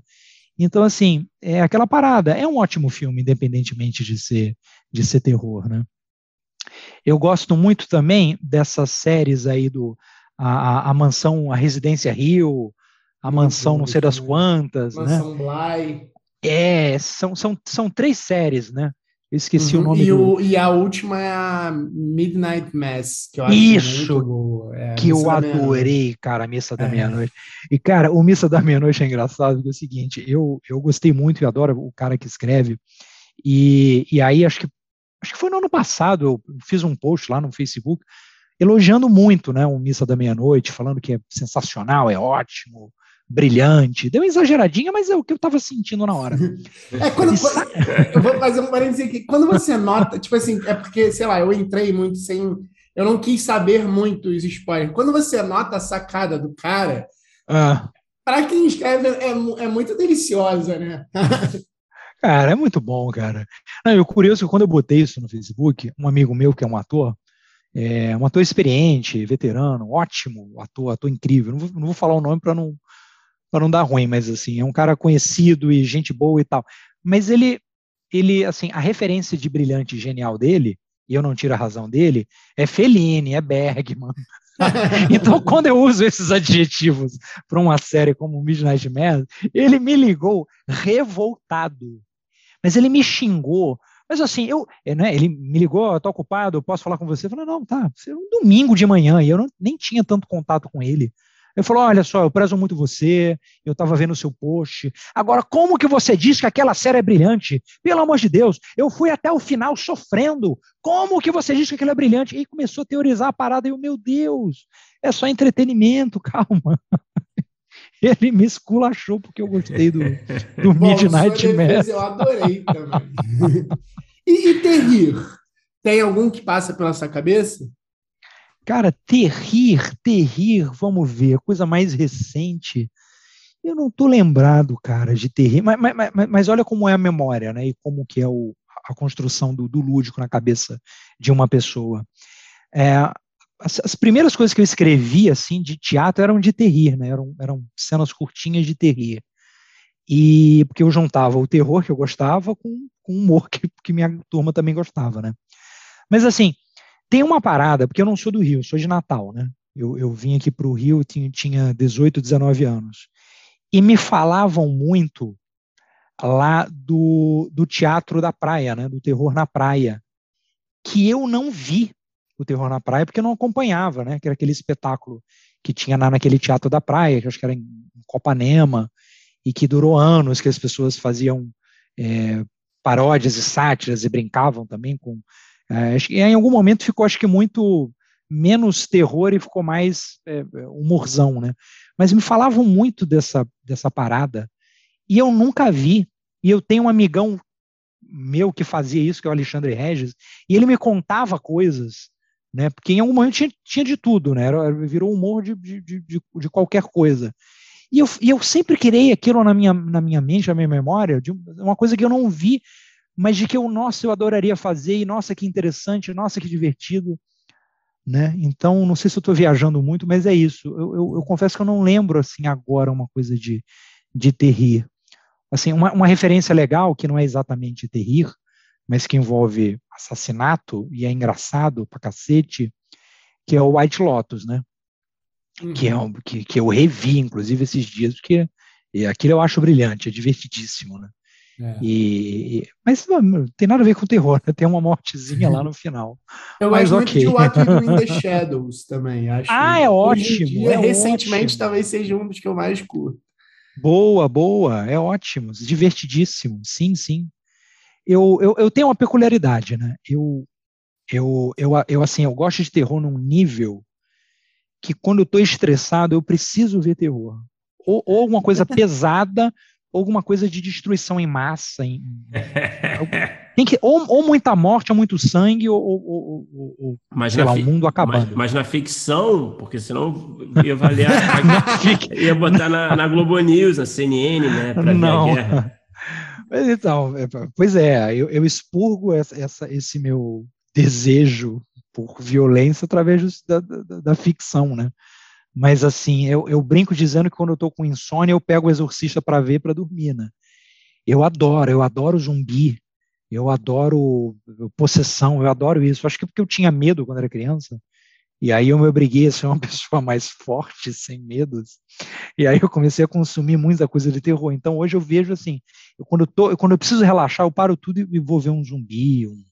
Então, assim, é aquela parada. É um ótimo filme, independentemente de ser, de ser terror, né? Eu gosto muito também dessas séries aí do a, a, a mansão, a residência Rio, a mansão não sei das quantas, mansão né? Bly. É, são, são, são três séries, né? Eu esqueci uhum. o nome e, do... e a última é a Midnight Mass, que eu acho Isso, muito boa. É, que eu adorei, cara, a Missa da é. Meia-Noite. E, cara, o Missa da Meia-Noite é engraçado, porque é o seguinte, eu, eu gostei muito e adoro o cara que escreve, e, e aí acho que acho que foi no ano passado, eu fiz um post lá no Facebook elogiando muito, né, o Missa da Meia-Noite, falando que é sensacional, é ótimo, brilhante. Deu uma exageradinha, mas é o que eu estava sentindo na hora. <laughs> É quando, eu vou fazer um parênteses aqui. Quando você nota, tipo assim, é porque, sei lá, eu entrei muito sem. Eu não quis saber muito os spoilers. Quando você nota a sacada do cara, ah. para quem escreve é, é muito deliciosa, né? <laughs> Cara, é muito bom, cara. Não, e o curioso é que quando eu botei isso no Facebook, um amigo meu que é um ator, é um ator experiente, veterano, ótimo ator, ator incrível. Não vou, não vou falar o nome para não para não dar ruim, mas assim, é um cara conhecido e gente boa e tal. Mas ele, ele assim, a referência de brilhante e genial dele, e eu não tiro a razão dele, é Fellini, é Bergman. <laughs> então, quando eu uso esses adjetivos para uma série como Midnight Mass, ele me ligou revoltado. Mas ele me xingou. Mas assim, eu, né, ele me ligou, estou ocupado, eu posso falar com você? Eu falei, não, tá, é um domingo de manhã, e eu não, nem tinha tanto contato com ele. Ele falou: Olha só, eu prezo muito você, eu estava vendo o seu post. Agora, como que você diz que aquela série é brilhante? Pelo amor de Deus, eu fui até o final sofrendo. Como que você diz que aquilo é brilhante? E começou a teorizar a parada, e eu, meu Deus, é só entretenimento, <laughs> calma. Ele me esculachou porque eu gostei do, do Midnight Mass. Eu adorei também. <laughs> e, e Terrir? Tem algum que passa pela sua cabeça? Cara, Terrir, Terrir, vamos ver, coisa mais recente. Eu não tô lembrado, cara, de Terrir, mas, mas, mas, mas olha como é a memória, né? E como que é o, a construção do, do lúdico na cabeça de uma pessoa. É, as, as, primeiras coisas que eu escrevi assim de teatro eram de terrir, né? Eram, eram cenas curtinhas de terrir. E porque eu juntava o terror que eu gostava com, com o humor que, que minha turma também gostava, né? Mas assim, tem uma parada, porque eu não sou do Rio, sou de Natal, né? Eu, eu vim aqui para o Rio, tinha, tinha 18, 19 anos. E me falavam muito lá do, do teatro da praia, né? Do terror na praia. Que eu não vi o terror na praia porque eu não acompanhava, né? Que era aquele espetáculo que tinha lá naquele teatro da praia, que acho que era em Copanema, e que durou anos, que as pessoas faziam é, paródias e sátiras e brincavam também com. É, e em algum momento ficou, acho que, muito menos terror e ficou mais é, humorzão, né? Mas me falavam muito dessa, dessa parada e eu nunca vi. E eu tenho um amigão meu que fazia isso, que é o Alexandre Regis, e ele me contava coisas né? Porque em algum momento tinha, tinha de tudo, né? Era, virou humor de, de, de, de, qualquer coisa. E eu, e eu sempre criei aquilo na minha, na minha mente, na minha memória, de uma coisa que eu não vi, mas de que eu, nossa, eu adoraria fazer, e nossa, que interessante, nossa, que divertido. Né? Então, não sei se eu estou viajando muito, mas é isso. Eu, eu, eu, confesso que eu não lembro assim agora uma coisa de, de terrir. Assim, uma, uma referência legal que não é exatamente terrir, mas que envolve assassinato e é engraçado pra cacete, que é o White Lotus, né? Uhum. Que, é um, que, que eu revi, inclusive, esses dias, porque aquilo eu acho brilhante, é divertidíssimo, né? É. E, mas não, tem nada a ver com terror, né? Tem uma mortezinha lá no <laughs> final. Eu mas, gosto okay. muito de What in the <laughs> Shadows também. Acho ah, é ótimo. Dia, é recentemente ótimo. talvez seja um dos que eu mais curto. Boa, boa, é ótimo, divertidíssimo, sim, sim eu, eu, eu tenho uma peculiaridade, né? Eu, eu, eu, eu, assim, eu gosto de terror num nível que quando eu estou estressado eu preciso ver terror. Ou, ou alguma coisa pesada, ou alguma coisa de destruição em massa. Em, tem que, ou, ou muita morte, ou muito sangue, ou, ou, ou mas sei lá, o mundo acabando. Mas, mas, na ficção, porque senão ia valer. <laughs> ia botar na, na Globo News, na CNN, né? Pra Não. ver a guerra. Então, é, pois é, eu, eu expurgo essa, essa, esse meu desejo por violência através da, da, da ficção, né? Mas assim, eu, eu, brinco dizendo que quando eu tô com insônia, eu pego o exorcista para ver para dormir, né? Eu adoro, eu adoro zumbi, eu adoro possessão, eu adoro isso. Acho que porque eu tinha medo quando era criança. E aí eu me obriguei a ser uma <laughs> pessoa mais forte, sem medos. E aí eu comecei a consumir muita coisa de terror. Então hoje eu vejo assim, eu, quando, eu tô, quando eu preciso relaxar, eu paro tudo e vou ver um zumbi, um,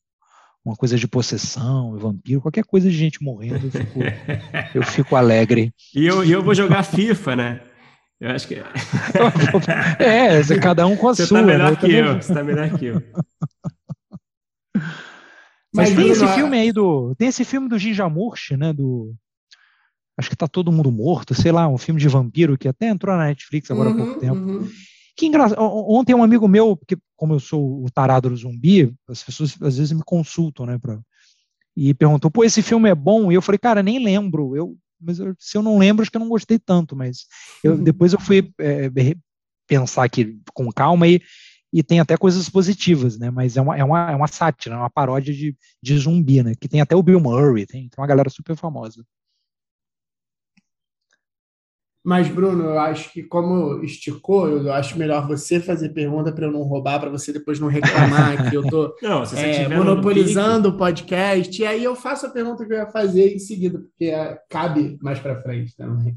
uma coisa de possessão, um vampiro, qualquer coisa de gente morrendo, eu fico, <laughs> eu fico alegre. E eu, eu vou jogar FIFA, né? Eu acho que. <laughs> é, cada um com a você tá sua. Tá melhor né? que eu, você tá melhor que eu. Mas, Mas tem esse filme aí do. Tem esse filme do Ginjamurchi, né? Do. Acho que tá todo mundo morto, sei lá, um filme de vampiro que até entrou na Netflix agora uhum, há pouco tempo. Uhum. Que engraçado. Ontem um amigo meu, porque como eu sou o tarado do zumbi, as pessoas às vezes me consultam, né? Pra, e perguntou, pô, esse filme é bom? E eu falei, cara, nem lembro. Eu, mas eu, se eu não lembro, acho que eu não gostei tanto. Mas eu, uhum. depois eu fui é, pensar aqui com calma e e tem até coisas positivas, né? Mas é uma, é uma, é uma sátira, é uma paródia de, de zumbi, né? Que tem até o Bill Murray, tem, tem uma galera super famosa. Mas, Bruno, eu acho que como esticou, eu acho melhor você fazer pergunta para eu não roubar, para você depois não reclamar <laughs> que eu estou é, monopolizando o podcast. E aí eu faço a pergunta que eu ia fazer em seguida, porque é, cabe mais para frente também.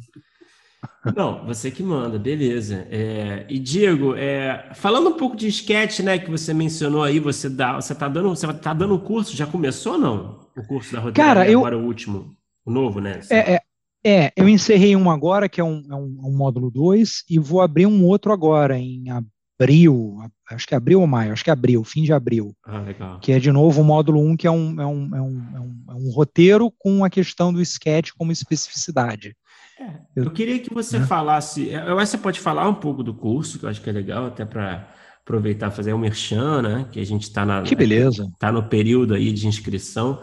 Não, você que manda, beleza. É, e Diego, é, falando um pouco de sketch, né, que você mencionou aí, você dá, você tá dando, você tá dando um curso, já começou ou não? O curso da roteira Cara, eu, agora o último, o novo, né? É, é, é, eu encerrei um agora, que é um, é um, um módulo 2, e vou abrir um outro agora, em abril, acho que é abril ou maio, acho que é abril, fim de abril. Ah, legal. Que é de novo o módulo 1, um, que é um, é, um, é, um, é, um, é um roteiro com a questão do sketch como especificidade. É, eu queria que você né? falasse. É, eu acho que você pode falar um pouco do curso, que eu acho que é legal, até para aproveitar fazer o um merchan, né? Que a gente está na. Que beleza. Está no período aí de inscrição.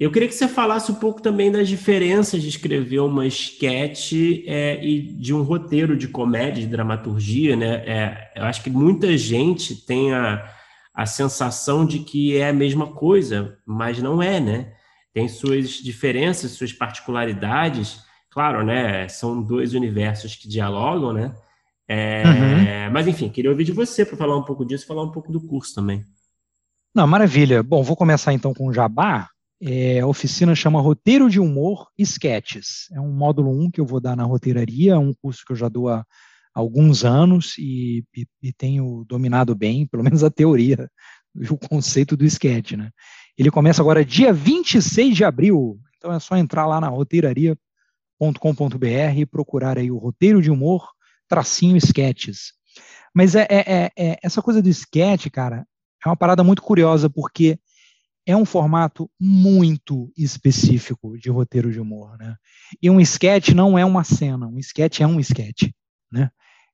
Eu queria que você falasse um pouco também das diferenças de escrever uma sketch é, e de um roteiro de comédia, de dramaturgia, né? É, eu acho que muita gente tem a, a sensação de que é a mesma coisa, mas não é, né? Tem suas diferenças, suas particularidades. Claro, né? São dois universos que dialogam, né? É, uhum. Mas enfim, queria ouvir de você para falar um pouco disso, falar um pouco do curso também. Não, maravilha. Bom, vou começar então com o Jabá. É, a oficina chama Roteiro de Humor Sketches. É um módulo 1 que eu vou dar na roteiraria, é um curso que eu já dou há alguns anos e, e, e tenho dominado bem, pelo menos a teoria, <laughs> o conceito do sketch, né? Ele começa agora dia 26 de abril, então é só entrar lá na roteiraria.com.br e procurar aí o Roteiro de Humor, tracinho sketches. Mas é, é, é, é essa coisa do sketch, cara, é uma parada muito curiosa, porque é um formato muito específico de roteiro de humor, né? E um sketch não é uma cena, um sketch é um sketch, né?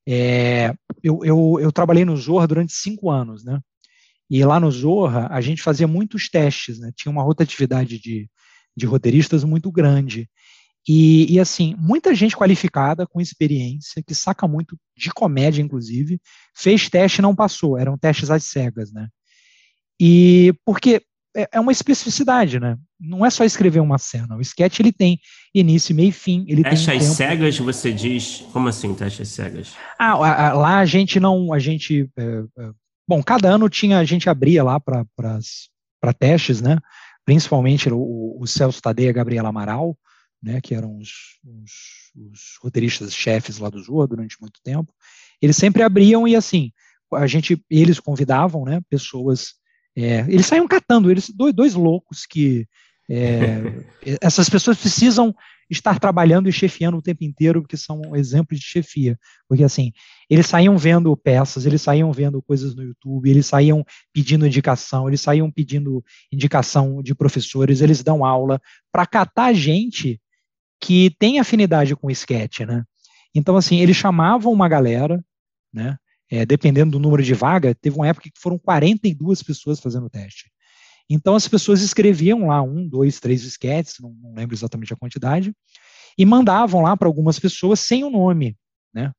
É, eu, eu, eu, trabalhei no Zorra durante cinco anos, né? E lá no Zorra a gente fazia muitos testes, né? Tinha uma rotatividade de, de roteiristas muito grande. E, e, assim, muita gente qualificada, com experiência, que saca muito de comédia, inclusive, fez teste e não passou. Eram testes às cegas, né? E porque é, é uma especificidade, né? Não é só escrever uma cena. O sketch ele tem início, meio e fim. Ele teste tem um cegas, você diz. Como assim, teste às cegas? Ah, a, a, lá a gente não. A gente. É, é, bom, cada ano tinha, a gente abria lá para testes, né? Principalmente o, o Celso Tadei e a Gabriela Amaral, né? Que eram os, os, os roteiristas chefes lá do Zorra durante muito tempo. Eles sempre abriam e assim. A gente, eles convidavam, né, pessoas é, eles saíam catando, eles dois, dois loucos que é, <laughs> essas pessoas precisam estar trabalhando e chefiando o tempo inteiro, porque são exemplos de chefia. Porque, assim, eles saíam vendo peças, eles saíam vendo coisas no YouTube, eles saíam pedindo indicação, eles saíam pedindo indicação de professores, eles dão aula para catar gente que tem afinidade com o sketch, né? Então, assim, eles chamavam uma galera, né? é, dependendo do número de vaga, teve uma época que foram 42 pessoas fazendo o teste. Então as pessoas escreviam lá um, dois, três esquetes, não, não lembro exatamente a quantidade, e mandavam lá para algumas pessoas sem o nome, né?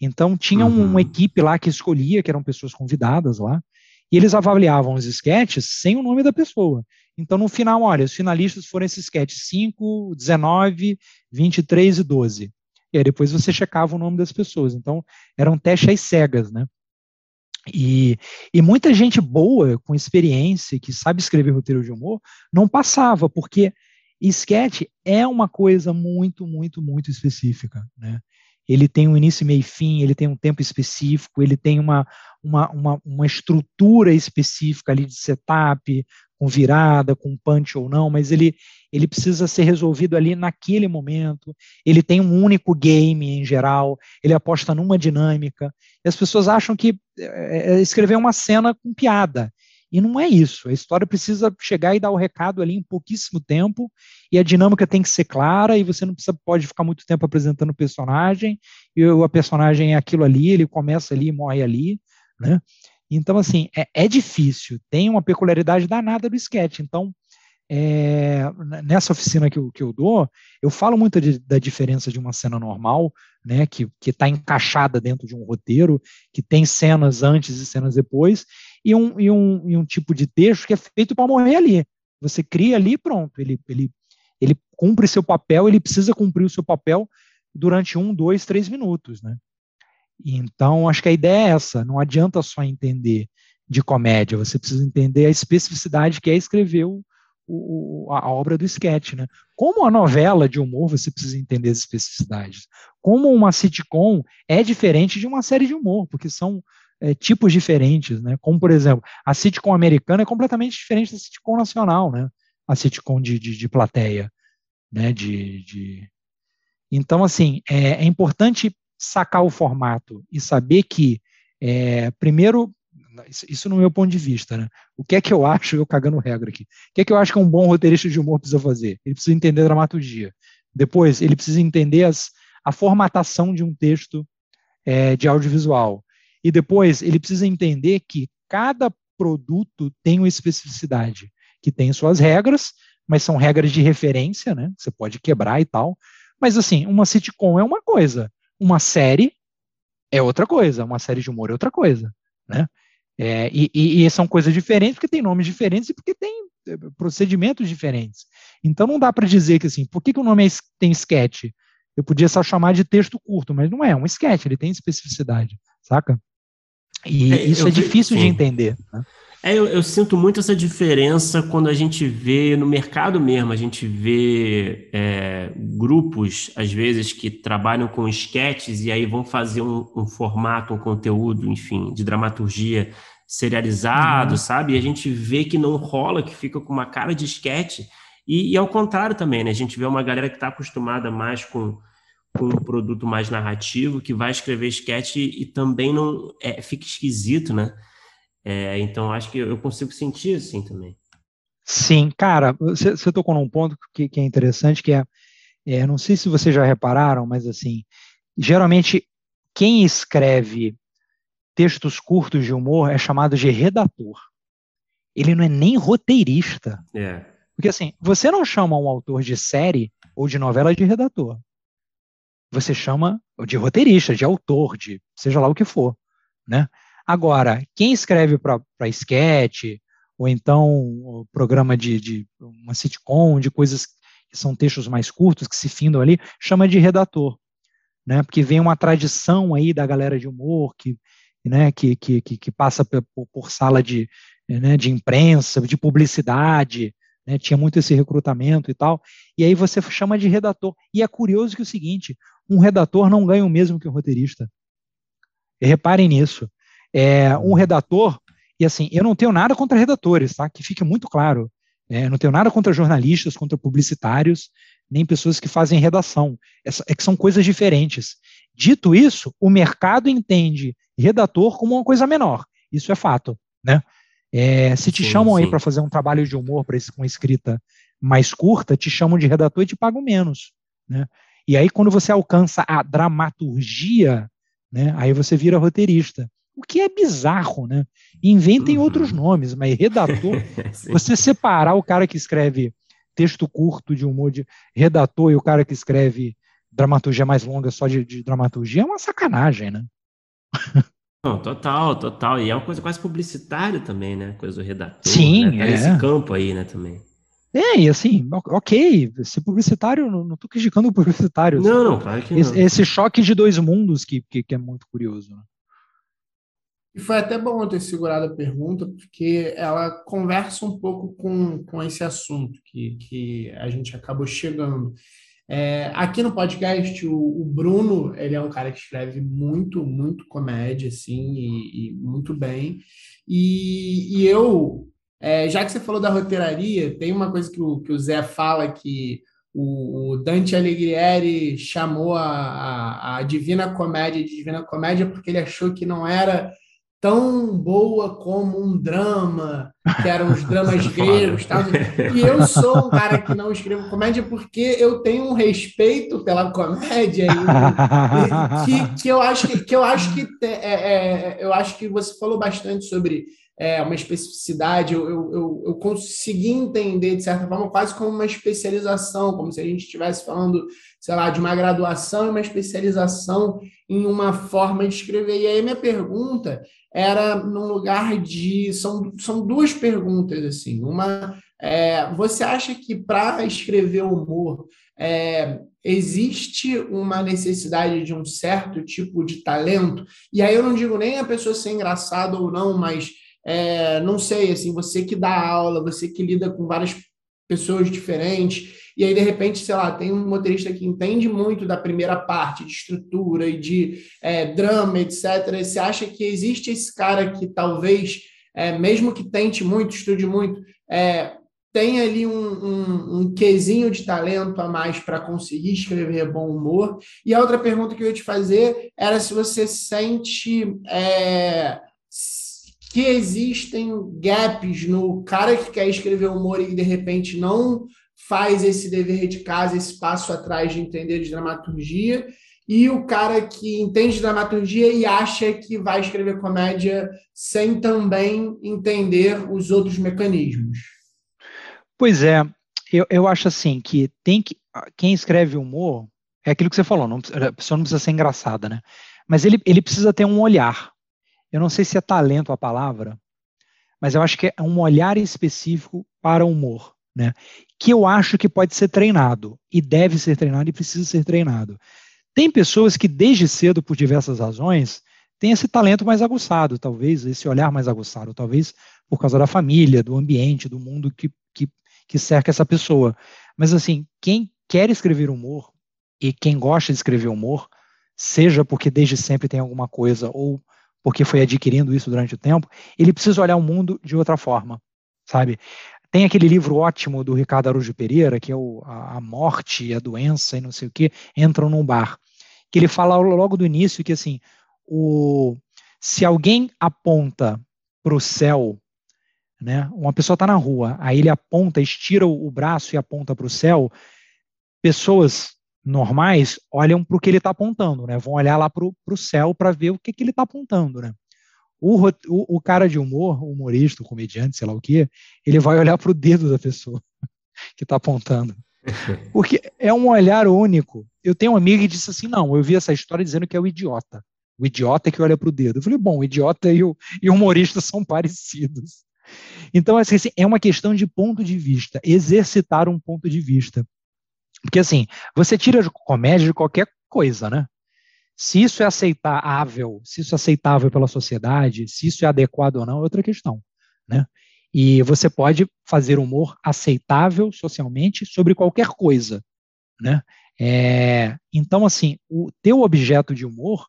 Então tinha uhum. uma equipe lá que escolhia, que eram pessoas convidadas lá, e eles avaliavam os esquetes sem o nome da pessoa. Então no final, olha, os finalistas foram esses esquetes 5, 19, 23 e 12 e aí depois você checava o nome das pessoas. Então, eram testes às cegas, né? E, e muita gente boa, com experiência, que sabe escrever roteiro de humor, não passava, porque sketch é uma coisa muito, muito, muito específica, né? Ele tem um início, meio e fim, ele tem um tempo específico, ele tem uma, uma, uma, uma estrutura específica ali de setup, com virada, com punch ou não, mas ele, ele precisa ser resolvido ali naquele momento. Ele tem um único game em geral, ele aposta numa dinâmica. E as pessoas acham que é, escrever uma cena com piada. E não é isso. A história precisa chegar e dar o recado ali em pouquíssimo tempo, e a dinâmica tem que ser clara, e você não precisa, pode ficar muito tempo apresentando o personagem, e o personagem é aquilo ali, ele começa ali e morre ali, né? Então, assim, é, é difícil, tem uma peculiaridade danada do sketch. Então, é, nessa oficina que eu, que eu dou, eu falo muito de, da diferença de uma cena normal, né, que está encaixada dentro de um roteiro, que tem cenas antes e cenas depois, e um, e um, e um tipo de texto que é feito para morrer ali. Você cria ali pronto, ele, ele, ele cumpre seu papel, ele precisa cumprir o seu papel durante um, dois, três minutos, né? Então, acho que a ideia é essa, não adianta só entender de comédia, você precisa entender a especificidade que é escrever o, o, a obra do sketch, né? Como a novela de humor, você precisa entender as especificidades. Como uma sitcom é diferente de uma série de humor, porque são é, tipos diferentes, né? Como, por exemplo, a sitcom americana é completamente diferente da sitcom nacional, né? A sitcom de, de, de plateia, né? De, de... Então, assim, é, é importante sacar o formato e saber que, é, primeiro, isso no meu ponto de vista, né? O que é que eu acho, eu cagando regra aqui, o que é que eu acho que um bom roteirista de humor precisa fazer? Ele precisa entender dramaturgia. Depois, ele precisa entender as, a formatação de um texto é, de audiovisual. E depois, ele precisa entender que cada produto tem uma especificidade, que tem suas regras, mas são regras de referência, né? Você pode quebrar e tal. Mas assim, uma sitcom é uma coisa, uma série é outra coisa, uma série de humor é outra coisa, né? É, e, e, são coisas diferentes porque tem nomes diferentes e porque tem é, procedimentos diferentes. Então não dá para dizer que assim, por que, que o nome é, tem sketch? Eu podia só chamar de texto curto, mas não é, um sketch, ele tem especificidade, saca? E é, isso é difícil vi, de entender. Né? É, eu, eu, sinto muito essa diferença quando a gente vê no mercado mesmo, a gente vê é, grupos, às vezes, que trabalham com esquetes e aí vão fazer um, um formato, um conteúdo, enfim, de dramaturgia serializado, uhum. sabe? E a gente vê que não rola, que fica com uma cara de esquete. E, e ao contrário também, né? A gente vê uma galera que está acostumada mais com, com um produto mais narrativo, que vai escrever esquete e, e também não é, fica esquisito, né? É, então, acho que eu consigo sentir assim também. Sim, cara, você, você tocou num ponto que, que, é interessante, que é, é, não sei se vocês já repararam, mas assim, geralmente quem escreve textos curtos de humor é chamado de redator. Ele não é nem roteirista. É. Porque assim, você não chama um autor de série ou de novela de redator. Você chama de roteirista, de autor, de seja lá o que for, né? Agora, quem escreve para sketch, ou então programa de, de, uma sitcom, de coisas que são textos mais curtos, que se findam ali, chama de redator. Né? Porque vem uma tradição aí da galera de humor que, né, que, que, que passa por, por sala de, né, de imprensa, de publicidade, né, tinha muito esse recrutamento e tal, e aí você chama de redator. E é curioso que é o seguinte, um redator não ganha o mesmo que um roteirista. Reparem nisso é, um redator, e assim, eu não tenho nada contra redatores, tá? Que fique muito claro. É, não tenho nada contra jornalistas, contra publicitários, nem pessoas que fazem redação. É, que são coisas diferentes. Dito isso, o mercado entende redator como uma coisa menor. Isso é fato, né? É, se te sim, chamam sim. aí para fazer um trabalho de humor para com escrita mais curta, te chamam de redator e te pagam menos, né? E aí quando você alcança a dramaturgia, né? Aí você vira roteirista o que é bizarro, né? Inventem uhum. outros nomes, mas redator, <laughs> você separar o cara que escreve texto curto de humor de redator e o cara que escreve dramaturgia mais longa só de, de dramaturgia é uma sacanagem, né? Não, total, total. E é uma coisa quase publicitária também, né? Coisa do redator. Sim, né? Tá é. nesse campo aí, né, também. É, e assim, ok, ser publicitário, não, não tô criticando o publicitário. Não, não, claro que não. Esse, esse choque de dois mundos que, que, que é muito curioso. Né? E foi até bom eu ter segurado a pergunta, porque ela conversa um pouco com, com esse assunto que, que a gente acabou chegando. É, aqui no podcast, o, o, Bruno, ele é um cara que escreve muito, muito comédia, assim, e, e muito bem. E, e eu, é, já que você falou da roteiraria, tem uma coisa que o, que o Zé fala que o, o Dante Alighieri chamou a, a, a Divina Comédia de Divina Comédia porque ele achou que não era tão boa como um drama, que eram os dramas <laughs> gregos. Tal. E eu sou um cara que não escrevo comédia porque eu tenho um respeito pela comédia e, que, que eu acho que, que eu acho que é, é, eu acho que você falou bastante sobre é, uma especificidade, eu, eu, eu, consegui entender, de certa forma, quase como uma especialização, como se a gente estivesse falando, sei lá, de uma graduação e uma especialização em uma forma de escrever. E aí minha pergunta era num lugar de. São, são duas perguntas, assim. Uma, é, você acha que para escrever humor é, existe uma necessidade de um certo tipo de talento? E aí eu não digo nem a pessoa ser engraçada ou não, mas é, não sei, assim, você que dá aula, você que lida com várias pessoas diferentes, e aí, de repente, sei lá, tem um motorista que entende muito da primeira parte, de estrutura e de é, drama, etc. Você acha que existe esse cara que talvez, é, mesmo que tente muito, estude muito, é, tem ali um, um, um quesinho de talento a mais para conseguir escrever bom humor? E a outra pergunta que eu ia te fazer era se você sente é, que existem gaps no cara que quer escrever humor e de repente não faz esse dever de casa, esse passo atrás de entender de dramaturgia, e o cara que entende de dramaturgia e acha que vai escrever comédia sem também entender os outros mecanismos. Pois é, Eu, eu acho assim que tem que quem escreve humor é aquilo que você falou, não, a pessoa não precisa ser engraçada, né? Mas ele, ele precisa ter um olhar. Eu não sei se é talento a palavra, mas eu acho que é um olhar específico para o humor, né? Que eu acho que pode ser treinado e deve ser treinado e precisa ser treinado. Tem pessoas que desde cedo, por diversas razões, têm esse talento mais aguçado, talvez esse olhar mais aguçado, talvez por causa da família, do ambiente, do mundo que, que, que cerca essa pessoa. Mas assim, quem quer escrever humor e quem gosta de escrever humor, seja porque desde sempre tem alguma coisa ou porque foi adquirindo isso durante o tempo, ele precisa olhar o mundo de outra forma, sabe? Tem aquele livro ótimo do Ricardo Araújo Pereira, que é o, a, Morte, a Doença e não sei o que, entram num bar. Que ele fala logo do início que, assim, o, se alguém aponta para o céu, né, uma pessoa está na rua, aí ele aponta, estira o, o braço e aponta para o céu, pessoas normais olham para o que ele está apontando, né? Vão olhar lá para o céu para ver o que, que ele está apontando, né? O, o, o, cara de humor, o humorista, o comediante, sei lá o que, ele vai olhar para o dedo da pessoa <laughs> que está apontando. <laughs> Porque é um olhar único. Eu tenho um amigo que disse assim: não, eu vi essa história dizendo que é o idiota. O idiota é que olha para o dedo. Eu falei, bom, o idiota e o, e o humorista são parecidos. Então, assim, é uma questão de ponto de vista, exercitar um ponto de vista. Porque assim, você tira de comédia de qualquer coisa, né? Se isso é aceitável, se isso é aceitável pela sociedade, se isso é adequado ou não, é outra questão, né? E você pode fazer humor aceitável socialmente sobre qualquer coisa, né? É, então, assim, o teu objeto de humor,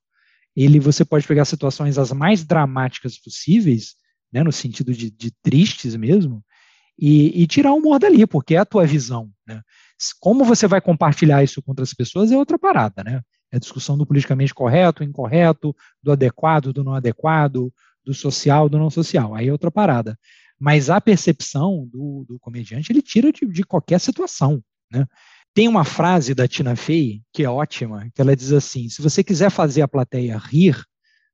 ele você pode pegar situações as mais dramáticas possíveis, né, no sentido de, de tristes mesmo, e, e, tirar o humor dali, porque é a tua visão, né? Como você vai compartilhar isso com outras pessoas é outra parada, né? É a discussão do politicamente correto, incorreto, do adequado, do não adequado, do social, do não social. Aí é outra parada. Mas a percepção do, do comediante, ele tira de, de qualquer situação, né? Tem uma frase da Tina Fey que é ótima, que ela diz assim: se você quiser fazer a plateia rir,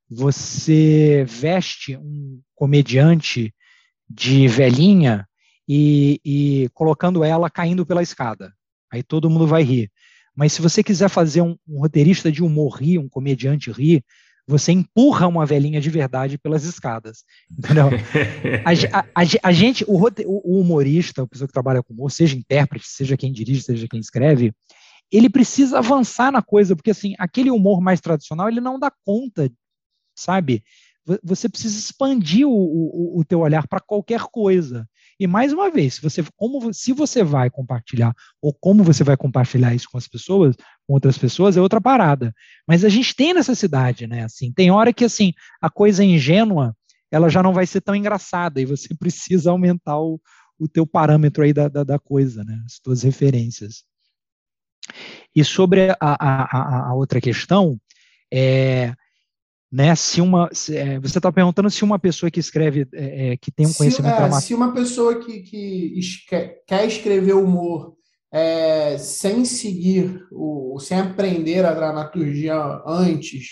você veste um comediante de velhinha e, e colocando ela caindo pela escada. Aí todo mundo vai rir. Mas se você quiser fazer um, um roteirista de humor rir, um comediante rir, você empurra uma velhinha de verdade pelas escadas. <laughs> Entendeu? a, a, a, gente, o, o, humorista, a pessoa que trabalha com humor, seja intérprete, seja quem dirige, seja quem escreve, ele precisa avançar na coisa, porque assim, aquele humor mais tradicional, ele não dá conta, sabe? Você precisa expandir o, o, o teu olhar para qualquer coisa. E mais uma vez, se você, como, se você vai compartilhar, ou como você vai compartilhar isso com as pessoas, com outras pessoas, é outra parada. Mas a gente tem necessidade, né? Assim, tem hora que assim, a coisa ingênua, ela já não vai ser tão engraçada, e você <laughs> precisa aumentar o, o teu parâmetro aí da, da, da coisa, né? As tuas referências. E sobre a, a, a, a outra questão, é, né? Se uma, se, é, você está perguntando se uma pessoa que escreve, é, é que tem um conhecimento se, é, Se uma pessoa que, que quer escrever humor é, sem seguir, o, sem aprender a dramaturgia antes,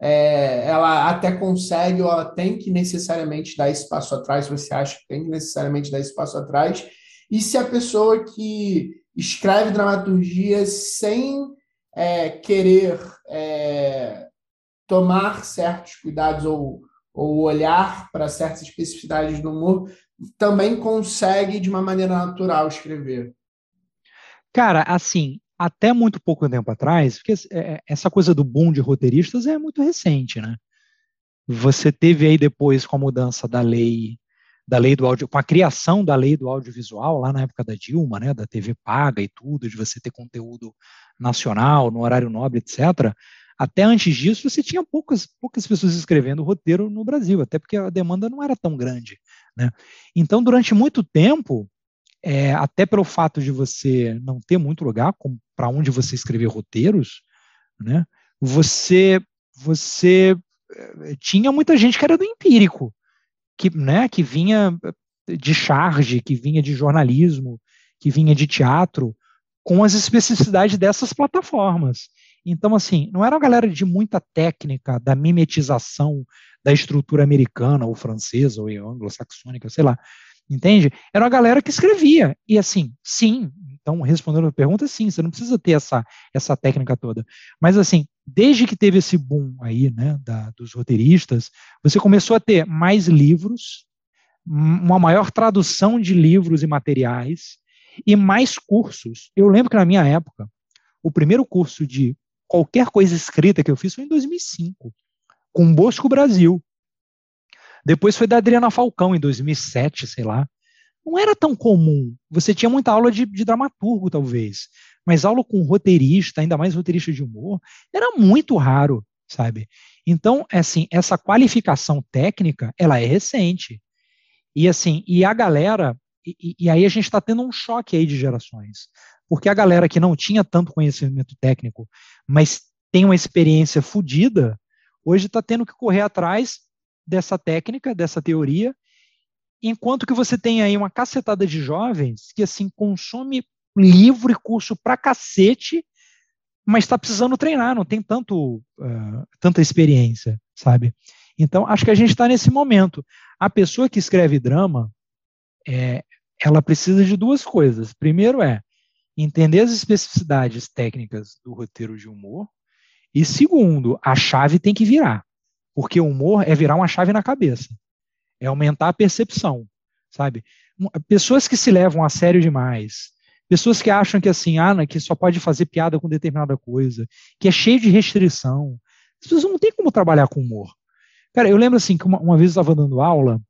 é, ela até consegue ou ela tem que necessariamente dar esse passo atrás, você acha que tem que necessariamente dar esse passo atrás, e se a pessoa que escreve dramaturgia sem é, querer tomar certos cuidados ou, ou olhar para certas especificidades do humor, também consegue, de uma maneira natural, escrever? Cara, assim, até muito pouco tempo atrás, porque é, é, essa coisa do boom de roteiristas é muito recente, né? Você teve aí depois com a mudança da lei da lei do áudio, com a criação da lei do audiovisual lá na época da Dilma, né, da TV paga e tudo, de você ter conteúdo nacional no horário nobre, etc. Até antes disso, você tinha poucas, poucas pessoas escrevendo roteiro no Brasil, até porque a demanda não era tão grande. Né? Então, durante muito tempo, é, até pelo fato de você não ter muito lugar para onde você escrever roteiros, né, você, você eh, tinha muita gente que era do empírico, que, né, que vinha de charge, que vinha de jornalismo, que vinha de teatro, com as especificidades dessas plataformas. Então, assim, não era uma galera de muita técnica da mimetização da estrutura americana ou francesa ou anglo-saxônica, sei lá. Entende? Era uma galera que escrevia. E assim, sim, então respondendo a pergunta, sim, você não precisa ter essa, essa técnica toda. Mas assim, desde que teve esse boom aí, né, da, dos roteiristas, você começou a ter mais livros, uma maior tradução de livros e materiais, e mais cursos. Eu lembro que na minha época, o primeiro curso de qualquer coisa escrita que eu fiz foi em 2005, com Bosco Brasil. Depois foi da Adriana Falcão, em 2007, sei lá. Não era tão comum. Você tinha muita aula de, de dramaturgo, talvez. Mas aula com roteirista, ainda mais roteirista de humor, era muito raro, sabe? Então, assim, essa qualificação técnica, ela é recente. E assim, e a galera, e, e aí a gente está tendo um choque aí de gerações. Porque a galera que não tinha tanto conhecimento técnico, mas tem uma experiência fodida, hoje está tendo que correr atrás dessa técnica, dessa teoria, enquanto que você tem aí uma cacetada de jovens que assim consome livro e curso pra cacete, mas está precisando treinar, não tem tanto uh, tanta experiência, sabe? Então acho que a gente está nesse momento. A pessoa que escreve drama, é, ela precisa de duas coisas. Primeiro é entender as especificidades técnicas do roteiro de humor, e segundo, a chave tem que virar. Porque o humor é virar uma chave na cabeça. É aumentar a percepção, sabe? Pessoas que se levam a sério demais, pessoas que acham que assim, ah, que só pode fazer piada com determinada coisa, que é cheio de restrição. As pessoas não têm como trabalhar com humor. Cara, eu lembro assim que uma, uma vez eu estava dando aula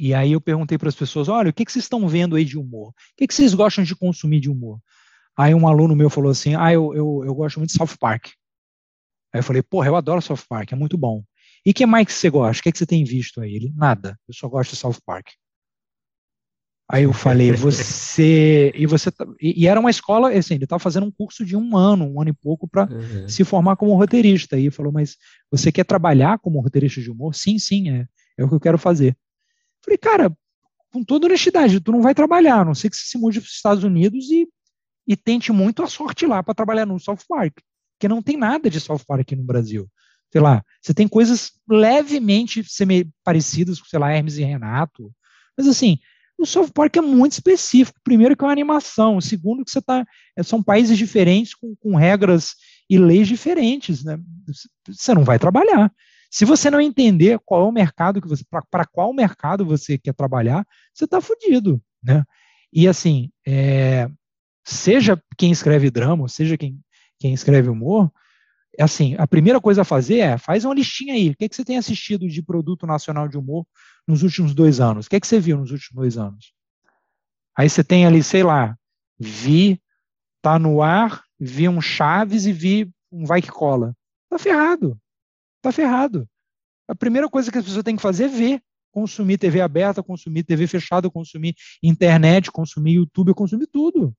e aí eu perguntei para as pessoas, olha, o que, que vocês estão vendo aí de humor? O que, que vocês gostam de consumir de humor? Aí um aluno meu falou assim, ah, eu, eu, eu gosto muito de South Park. Aí eu falei, porra, eu adoro South Park, é muito bom. E que mais que você gosta? O que, que você tem visto aí? Ele, nada, eu só gosto de South Park. Aí eu falei, você. E você tá, e, e, era uma escola, assim, ele estava fazendo um curso de um ano, um ano e pouco, para uhum. se formar como roteirista. E ele falou, mas você quer trabalhar como roteirista de humor? Sim, sim, é, é o que eu quero fazer. Falei, cara, com toda honestidade, tu não vai trabalhar, a não sei que você se mude para os Estados Unidos e, e tente muito a sorte lá para trabalhar no South Park porque não tem nada de South Park aqui no Brasil. Sei lá, você tem coisas levemente parecidas com, sei lá, Hermes e Renato, mas assim, o South Park é muito específico. Primeiro que é uma animação, segundo que você tá, é, são países diferentes com, com regras e leis diferentes, né? Você não vai trabalhar. Se você não entender qual é o mercado que você, para qual mercado você quer trabalhar, você está fudido, né? E assim, é, seja quem escreve drama, seja quem quem escreve humor, é assim, a primeira coisa a fazer é, faz uma listinha aí, o que, é que você tem assistido de produto nacional de humor nos últimos dois anos? O que, é que você viu nos últimos dois anos? Aí você tem ali, sei lá, vi, tá no ar, vi um Chaves e vi um Vai Que Cola. Tá ferrado. Tá ferrado. A primeira coisa que as pessoas têm que fazer é ver. Consumir TV aberta, consumir TV fechada, consumir internet, consumir YouTube, consumir tudo.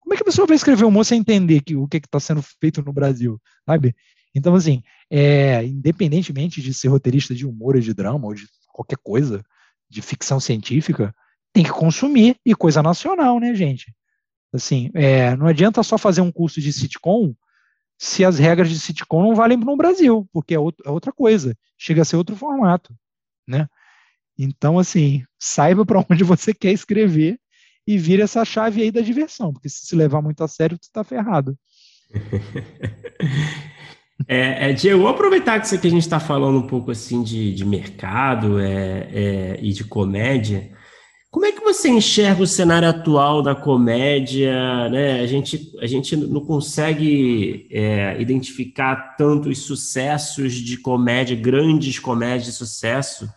Como é que a pessoa vai escrever um moço sem entender que, o que está sendo feito no Brasil, sabe? Então, assim, é, independentemente de ser roteirista de humor ou de drama ou de qualquer coisa, de ficção científica, tem que consumir e coisa nacional, né, gente? Assim, é, não adianta só fazer um curso de sitcom se as regras de sitcom não valem no Brasil, porque é, outro, é outra coisa, chega a ser outro formato, né? Então, assim, saiba para <laughs> onde você quer escrever e vira essa chave aí da diversão, porque se se levar muito a sério, tu tá ferrado. <laughs> É, é, Diego, vou aproveitar que, isso aqui a gente está falando um pouco assim de, de mercado é, é, e de comédia. Como é que você enxerga o cenário atual da comédia? Né? A, gente, a gente não consegue é, identificar tantos sucessos de comédia, grandes comédias de sucesso,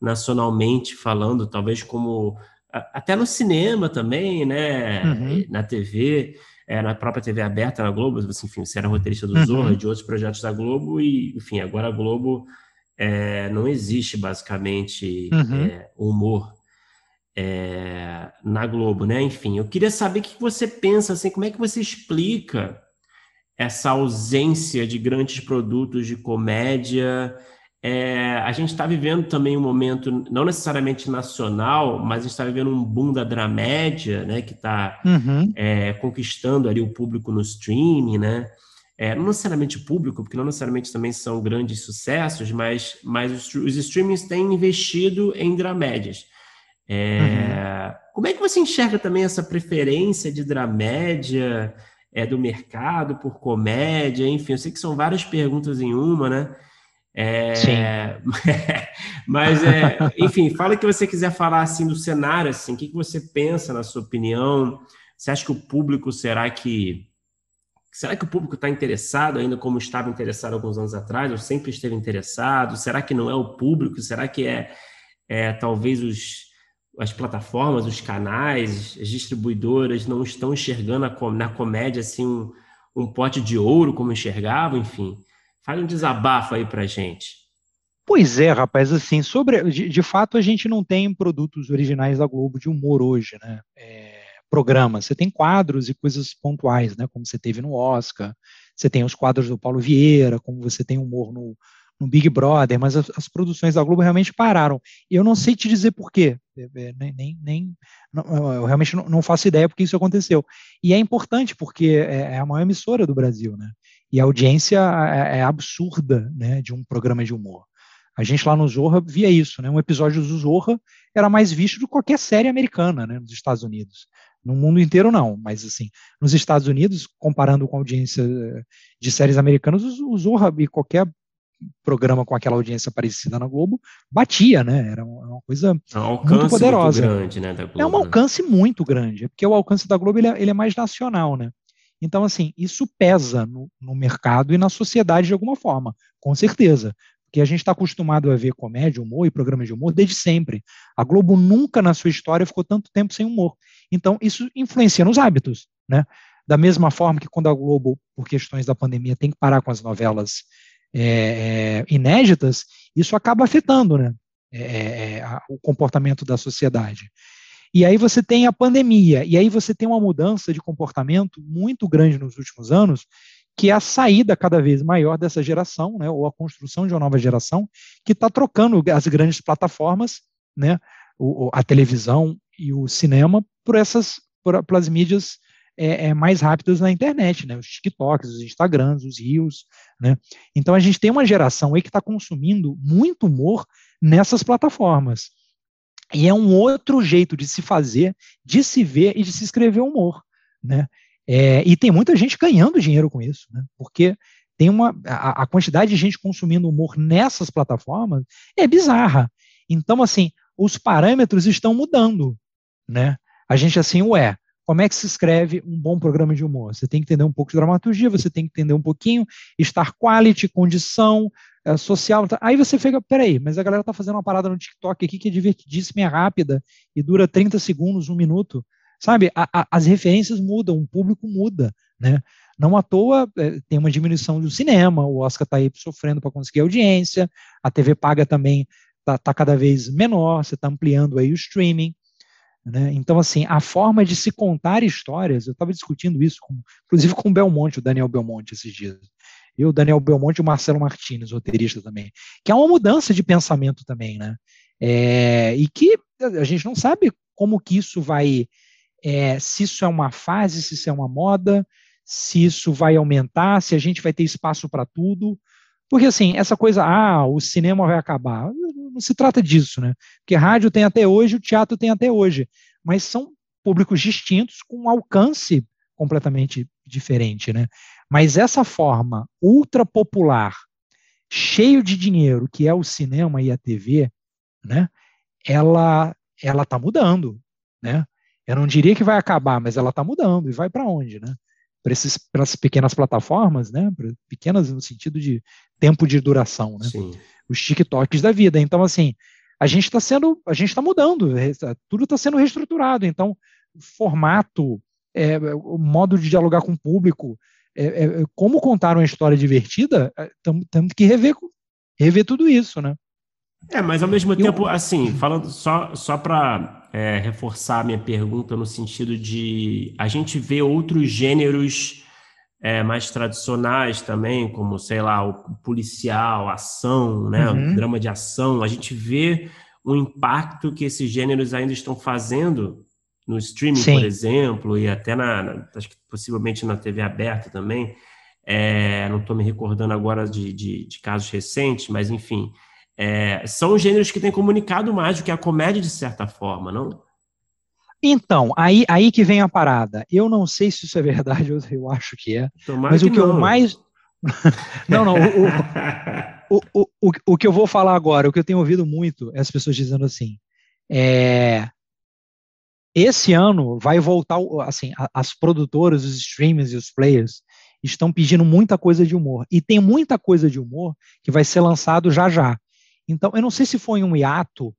nacionalmente falando, talvez como até no cinema também, né? Uhum. Na TV, é, na própria TV aberta, na Globo, enfim, você era roteirista do uhum. Zorra, de outros projetos da Globo, e, enfim, agora a Globo é, não existe basicamente uhum. é, humor é, na Globo, né? Enfim, eu queria saber o que você pensa, assim, como é que você explica essa ausência de grandes produtos de comédia é, a gente está vivendo também um momento, não necessariamente nacional, mas a gente está vivendo um boom da dramédia, né, que está uhum. é, conquistando ali o público no streaming, né? É, não necessariamente público, porque não necessariamente também são grandes sucessos, mas, mas os, os streamings têm investido em dramédias. É, uhum. Como é que você enxerga também essa preferência de dramédia é, do mercado por comédia? Enfim, eu sei que são várias perguntas em uma, né? É, Sim. <laughs> mas, é, enfim, fala o que você quiser falar assim do cenário, assim, o que, que você pensa na sua opinião? Você acha que o público será que será que o público está interessado ainda como estava interessado alguns anos atrás? Ou sempre esteve interessado? Será que não é o público? Será que é, é talvez os as plataformas, os canais, as distribuidoras não estão enxergando na comédia assim um, um pote de ouro como enxergavam, enfim. Fale um desabafo aí pra gente. Pois é, rapaz, assim, sobre, de, de, fato a gente não tem produtos originais da Globo de humor hoje, né? É, programas, você tem quadros e coisas pontuais, né? Como você teve no Oscar, você tem os quadros do Paulo Vieira, como você tem humor no, no Big Brother, mas as, as, produções da Globo realmente pararam. Eu não sei te dizer por quê, é, é, nem, nem, não, eu realmente não, não, faço ideia porque isso aconteceu. E é importante porque é, é a maior emissora do Brasil, né? E a audiência é, é, absurda né, de um programa de humor. A gente lá no Zorra via isso, né? Um episódio do Zorra era mais visto do que qualquer série americana, né, nos Estados Unidos. No mundo inteiro não, mas assim, nos Estados Unidos, comparando com a audiência eh, de séries americanas, o Zorra e qualquer programa com aquela audiência parecida na Globo batia, né? Era uma coisa é um muito poderosa. Muito grande, né, Globo, é um alcance né? muito grande, porque o alcance da Globo ele é, ele é mais nacional, né? Então, assim, isso pesa no, no mercado e na sociedade de alguma forma, com certeza. Porque a gente está acostumado a ver comédia, humor e programas de humor desde sempre. A Globo nunca na sua história ficou tanto tempo sem humor. Então, isso influencia nos hábitos, né? Da mesma forma que quando a Globo, por questões da pandemia, tem que parar com as novelas é, é, inéditas, isso acaba afetando né? É, é, é, a, o comportamento da sociedade. E aí você tem a pandemia, e aí você tem uma mudança de comportamento muito grande nos últimos anos, que é a saída cada vez maior dessa geração, né, ou a construção de uma nova geração, que está trocando as grandes plataformas, né, o, a televisão e o cinema, por essas por, pelas mídias é, é, mais rápidas na internet, né, os TikToks, os Instagrams, os Reels, né. Então a gente tem uma geração aí que está consumindo muito humor nessas plataformas. E é um outro jeito de se fazer, de se ver e de se escrever humor, né? É, e tem muita gente ganhando dinheiro com isso, né? Porque tem uma a, a, quantidade de gente consumindo humor nessas plataformas é bizarra. Então, assim, os parâmetros estão mudando, né? A gente assim, ué, como é que se escreve um bom programa de humor? Você tem que entender um pouco de dramaturgia, você tem que entender um pouquinho, estar quality, condição, é, social. Tá? Aí você fica, peraí, mas a galera tá fazendo uma parada no TikTok aqui que é divertidíssima, é rápida e dura 30 segundos, um minuto. Sabe, a, a, as referências mudam, o público muda, né? Não à toa é, tem uma diminuição do cinema, o Oscar está aí sofrendo para conseguir audiência, a TV paga também está tá cada vez menor, você está ampliando aí o streaming. Né? Então, assim, a forma de se contar histórias, eu estava discutindo isso, com, inclusive com o Belmonte, o Daniel Belmonte, esses dias e o Daniel Belmonte e o Marcelo Martinez, roteirista também, que é uma mudança de pensamento também, né? É, e que a gente não sabe como que isso vai, é, se isso é uma fase, se isso é uma moda, se isso vai aumentar, se a gente vai ter espaço para tudo, porque assim, essa coisa, ah, o cinema vai acabar, não se trata disso, né? Porque rádio tem até hoje, o teatro tem até hoje, mas são públicos distintos com um alcance completamente diferente, né? Mas essa forma ultra popular, cheio de dinheiro, que é o cinema e a TV, né? Ela ela está mudando, né? Eu não diria que vai acabar, mas ela está mudando e vai para onde, né? Para essas pequenas plataformas, né? Pequenas no sentido de tempo de duração, né? Sim. Os TikToks da vida. Então, assim, a gente está sendo, a gente está mudando, tudo está sendo reestruturado. Então, formato, é, o modo de dialogar com o público, é, é, é, como contar uma história divertida, temos é, que rever, rever tudo isso, né? É, mas ao mesmo tempo, assim, falando só, só para é, reforçar a minha pergunta no sentido de a gente vê outros gêneros é, mais tradicionais também, como, sei lá, o policial, ação, né, uhum. o drama de ação, a gente vê o impacto que esses gêneros ainda estão fazendo no streaming, Sim. por exemplo, e até na, na, acho que possivelmente na TV aberta também. É, não estou me recordando agora de, de, de, casos recentes, mas enfim, é, são gêneros que têm comunicado mais do que a comédia, de certa forma, não? Então, aí, aí que vem a parada. Eu não sei se isso é verdade, eu, eu acho que é. Tomara mas que o que não. eu mais. <laughs> não, não. O, o, o, o, que eu vou falar agora, o que eu tenho ouvido muito é as pessoas dizendo assim: é, esse ano vai voltar, assim, as produtoras, os streamers e os players estão pedindo muita coisa de humor. E tem muita coisa de humor que vai ser lançado já já. Então, eu não sei se foi um hiato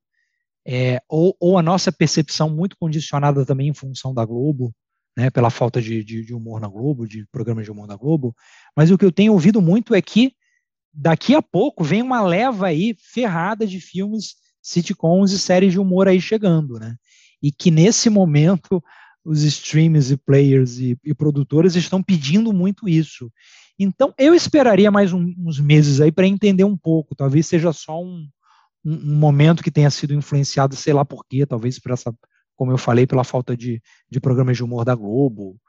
é, ou, ou, a nossa percepção muito condicionada também em função da Globo, né, pela falta de, de, de, humor na Globo, de programas de humor na Globo, mas o que eu tenho ouvido muito é que daqui a pouco vem uma leva aí ferrada de filmes, sitcoms e séries de humor aí chegando, né? E que nesse momento os streamers e players e, e produtores estão pedindo muito isso. Então, eu esperaria mais um, uns meses aí para entender um pouco. Talvez seja só um, um, um, momento que tenha sido influenciado, sei lá por quê, talvez por essa, como eu falei, pela falta de, de programas de humor da Globo,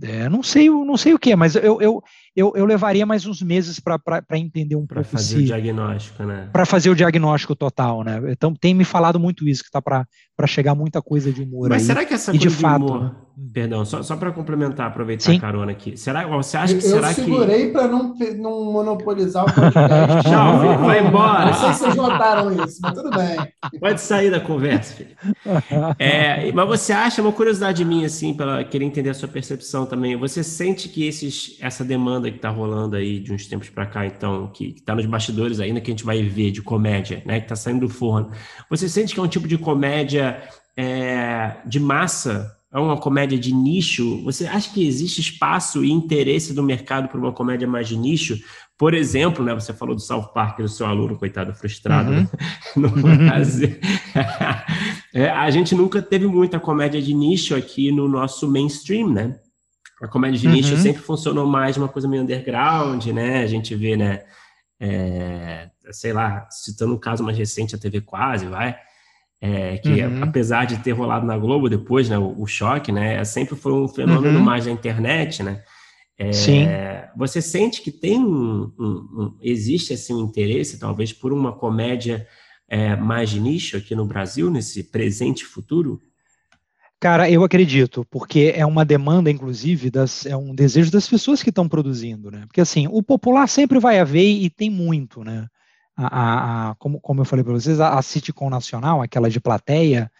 é, não sei, não sei o que, mas eu, eu, eu, eu, levaria mais uns meses para entender um pra pouco. Para fazer se, o diagnóstico, né? Para fazer o diagnóstico total, né? Então tem me falado muito isso, que está para chegar muita coisa de humor. Mas aí, será que essa coisa de, de fato, humor, né? Perdão, só, só para complementar, aproveitar Sim. a carona aqui. Será, você acha que eu, será eu segurei que... para não, não monopolizar o podcast. <laughs> Não, vai embora. Não sei se vocês notaram isso, mas tudo bem. Pode sair da conversa, filho. É, mas você acha, uma curiosidade minha, assim, para querer entender a sua percepção também, você sente que esses, essa demanda que está rolando aí de uns tempos para cá, então, que está nos bastidores ainda, que a gente vai ver de comédia, né, que está saindo do forno, você sente que é um tipo de comédia é, de massa é uma comédia de nicho, você acha que existe espaço e interesse do mercado para uma comédia mais de nicho? Por exemplo, né, você falou do South Park do seu aluno, coitado, frustrado uhum. né? <laughs> no Brasil. <laughs> é, a gente nunca teve muita comédia de nicho aqui no nosso mainstream, né? A comédia de uhum. nicho sempre funcionou mais uma coisa meio underground, né? A gente vê, né? É, sei lá, citando um caso mais recente, a TV Quase, vai é, que uhum. apesar de ter rolado na Globo depois, né, o, o choque, né, sempre foi um fenômeno uhum. mais da internet, né? É, Sim. Você sente que tem um, um, um, existe assim um interesse, talvez, por uma comédia é, mais de nicho aqui no Brasil nesse presente e futuro? Cara, eu acredito, porque é uma demanda, inclusive, das, é um desejo das pessoas que estão produzindo, né? Porque assim, o popular sempre vai haver e tem muito, né? A, a, como, como eu falei para vocês, a, a sitcom nacional, aquela de plateia,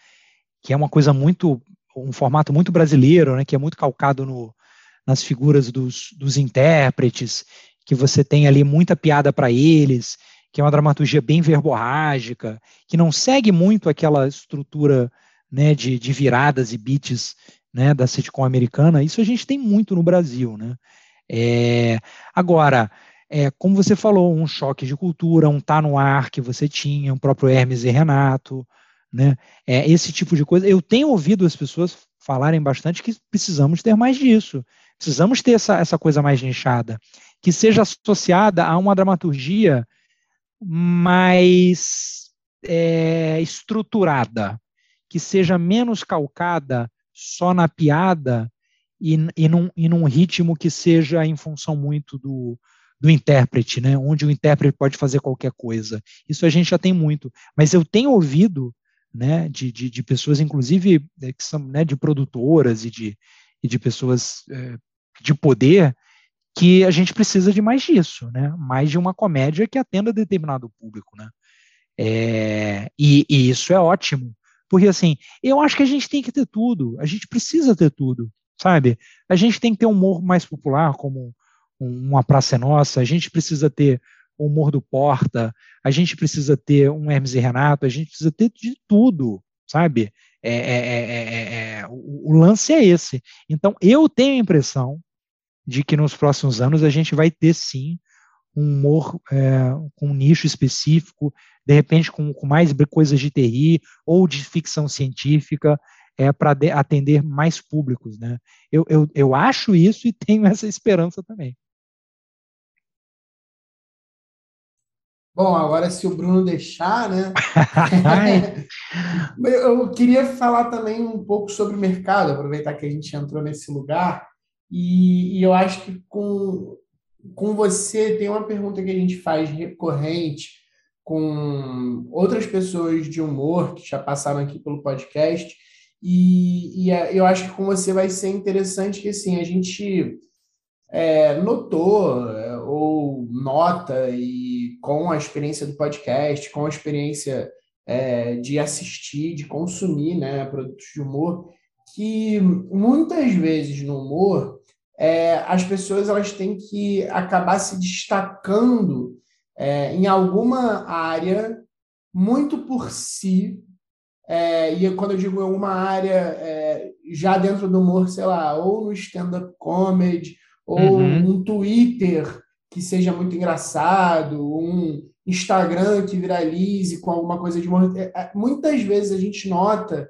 que é uma coisa muito, um formato muito brasileiro, né, que é muito calcado no, nas figuras dos, dos intérpretes, que você tem ali muita piada para eles, que é uma dramaturgia bem verborrágica, que não segue muito aquela estrutura né, de, de viradas e beats né, da sitcom americana. Isso a gente tem muito no Brasil. Né? É, agora, é, como você falou, um choque de cultura, um tá no ar que você tinha, o próprio Hermes e Renato, né? É, esse tipo de coisa. Eu tenho ouvido as pessoas falarem bastante que precisamos ter mais disso. Precisamos ter essa, essa coisa mais nichada, que seja associada a uma dramaturgia mais é, estruturada, que seja menos calcada só na piada e, e, num, e num ritmo que seja em função muito do, do intérprete, né? Onde o intérprete pode fazer qualquer coisa. Isso a gente já tem muito. Mas eu tenho ouvido, né, de, de, de pessoas, inclusive, é, que são né, de produtoras e de, e de pessoas é, de poder, que a gente precisa de mais disso, né? Mais de uma comédia que atenda determinado público, né? É, e, e isso é ótimo, porque assim, eu acho que a gente tem que ter tudo, a gente precisa ter tudo, sabe? A gente tem que ter um humor mais popular, como uma Praça é Nossa, a gente precisa ter humor do Porta, a gente precisa ter um Hermes e Renato, a gente precisa ter de tudo, sabe? É, é, é, o, o, lance é esse. Então, eu tenho a impressão de que nos próximos anos a gente vai ter sim um humor com um nicho específico, de repente com, com mais coisas de TI ou de ficção científica, é para atender mais públicos, né? Eu, eu, eu acho isso e <laughs> tenho essa esperança também. Bom, agora se o Bruno deixar, né? <laughs> eu queria falar também um pouco sobre o mercado, aproveitar que a gente entrou nesse lugar. E, e eu acho que com, com você tem uma pergunta que a gente faz recorrente com outras pessoas de humor que já passaram aqui pelo podcast. E, e é, eu acho que com você vai ser interessante que assim, a gente é, notou é, ou nota e com a experiência do podcast, com a experiência é, de assistir, de consumir né, produtos de humor, que muitas vezes no humor é, as pessoas elas têm que acabar se destacando é, em alguma área muito por si. É, e quando eu digo em alguma área, é, já dentro do humor, sei lá, ou no stand-up comedy, ou uhum. um Twitter que seja muito engraçado, um Instagram que viralize com alguma coisa de. É, é, muitas vezes a gente nota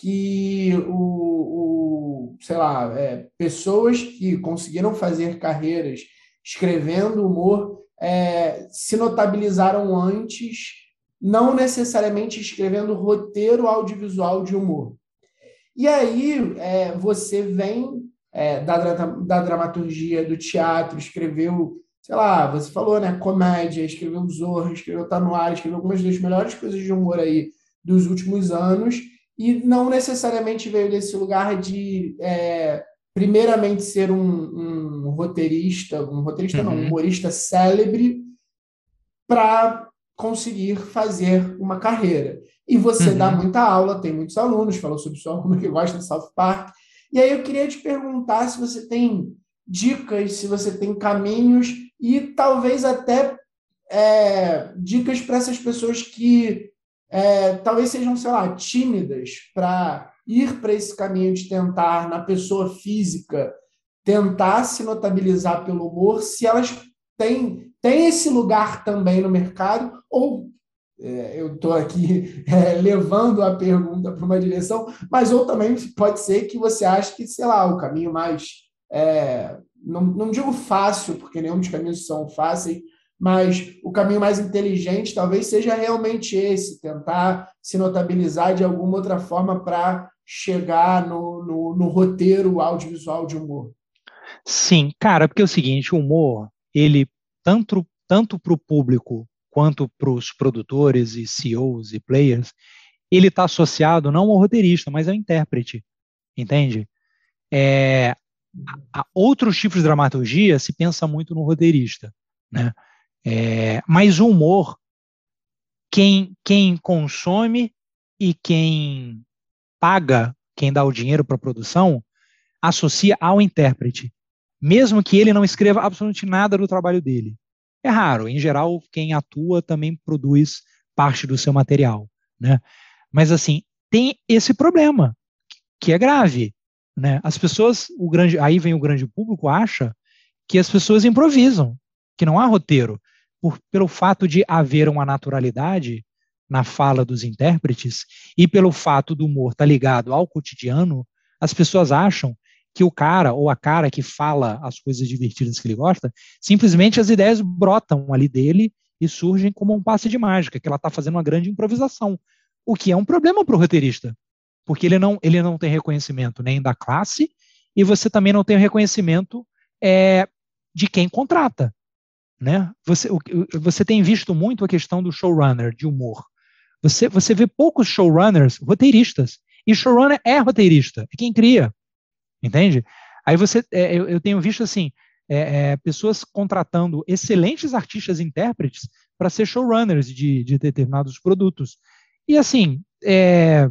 que o, o sei lá, é, pessoas que conseguiram fazer carreiras escrevendo humor é, se notabilizaram antes, não necessariamente escrevendo roteiro audiovisual de humor. E aí é, você vem é, da, da dramaturgia do teatro, escreveu, sei lá, você falou, né, comédia, escreveu Zorro, escreveu Tá no Ar, escreveu algumas das melhores coisas de humor aí dos últimos anos, e não necessariamente veio desse lugar de, é, primeiramente, ser um, um, roteirista, um roteirista uhum. não, um humorista célebre, para conseguir fazer uma carreira. E você uhum. dá muita aula, tem muitos alunos, falou sobre sua aluna que gosta de South Park. E aí eu queria te perguntar se você tem dicas, se você tem caminhos e talvez até é, dicas para essas pessoas que é, talvez sejam, sei lá, tímidas para ir para esse caminho de tentar, na pessoa física, tentar se notabilizar pelo humor, se elas têm, têm esse lugar também no mercado, ou é, eu estou aqui é, levando a pergunta para uma direção, mas ou também pode ser que você ache que, sei lá, o caminho mais. É, não, não digo fácil, porque nenhum dos caminhos são fáceis, mas o caminho mais inteligente talvez seja realmente esse, tentar se notabilizar de alguma outra forma para chegar no, no, no, roteiro audiovisual de humor. Sim, cara, porque é o seguinte, o humor, ele tanto tanto para o público quanto para os produtores e CEOs e players, ele está associado não ao roteirista, mas ao intérprete, entende? É, a outros tipos de dramaturgia se pensa muito no roteirista, né? É, mas o humor, quem, quem consome e quem paga, quem dá o dinheiro para a produção, associa ao intérprete, mesmo que ele não escreva absolutamente nada do trabalho dele. É raro, em geral, quem atua também produz parte do seu material, né? Mas assim, tem esse problema, que é grave, né? As pessoas, o grande, aí vem o grande público acha que as pessoas improvisam, que não há roteiro por, pelo fato de haver uma naturalidade na fala dos intérpretes e pelo fato do humor estar tá ligado ao cotidiano, as pessoas acham que o cara ou a cara que fala as coisas divertidas que ele gosta, simplesmente as ideias brotam ali dele e surgem como um passe de mágica, que ela está fazendo uma grande improvisação, o que é um problema para o roteirista, porque ele não, ele não tem reconhecimento nem da classe e você também não tem reconhecimento é, de quem contrata. Né? Você, você tem visto muito a questão do showrunner, de humor. Você, você vê poucos showrunners roteiristas. E showrunner é roteirista, é quem cria. Entende? Aí você, é, eu, eu, tenho visto assim, é, é, pessoas contratando excelentes artistas intérpretes para ser showrunners de, de, determinados produtos. E assim, é,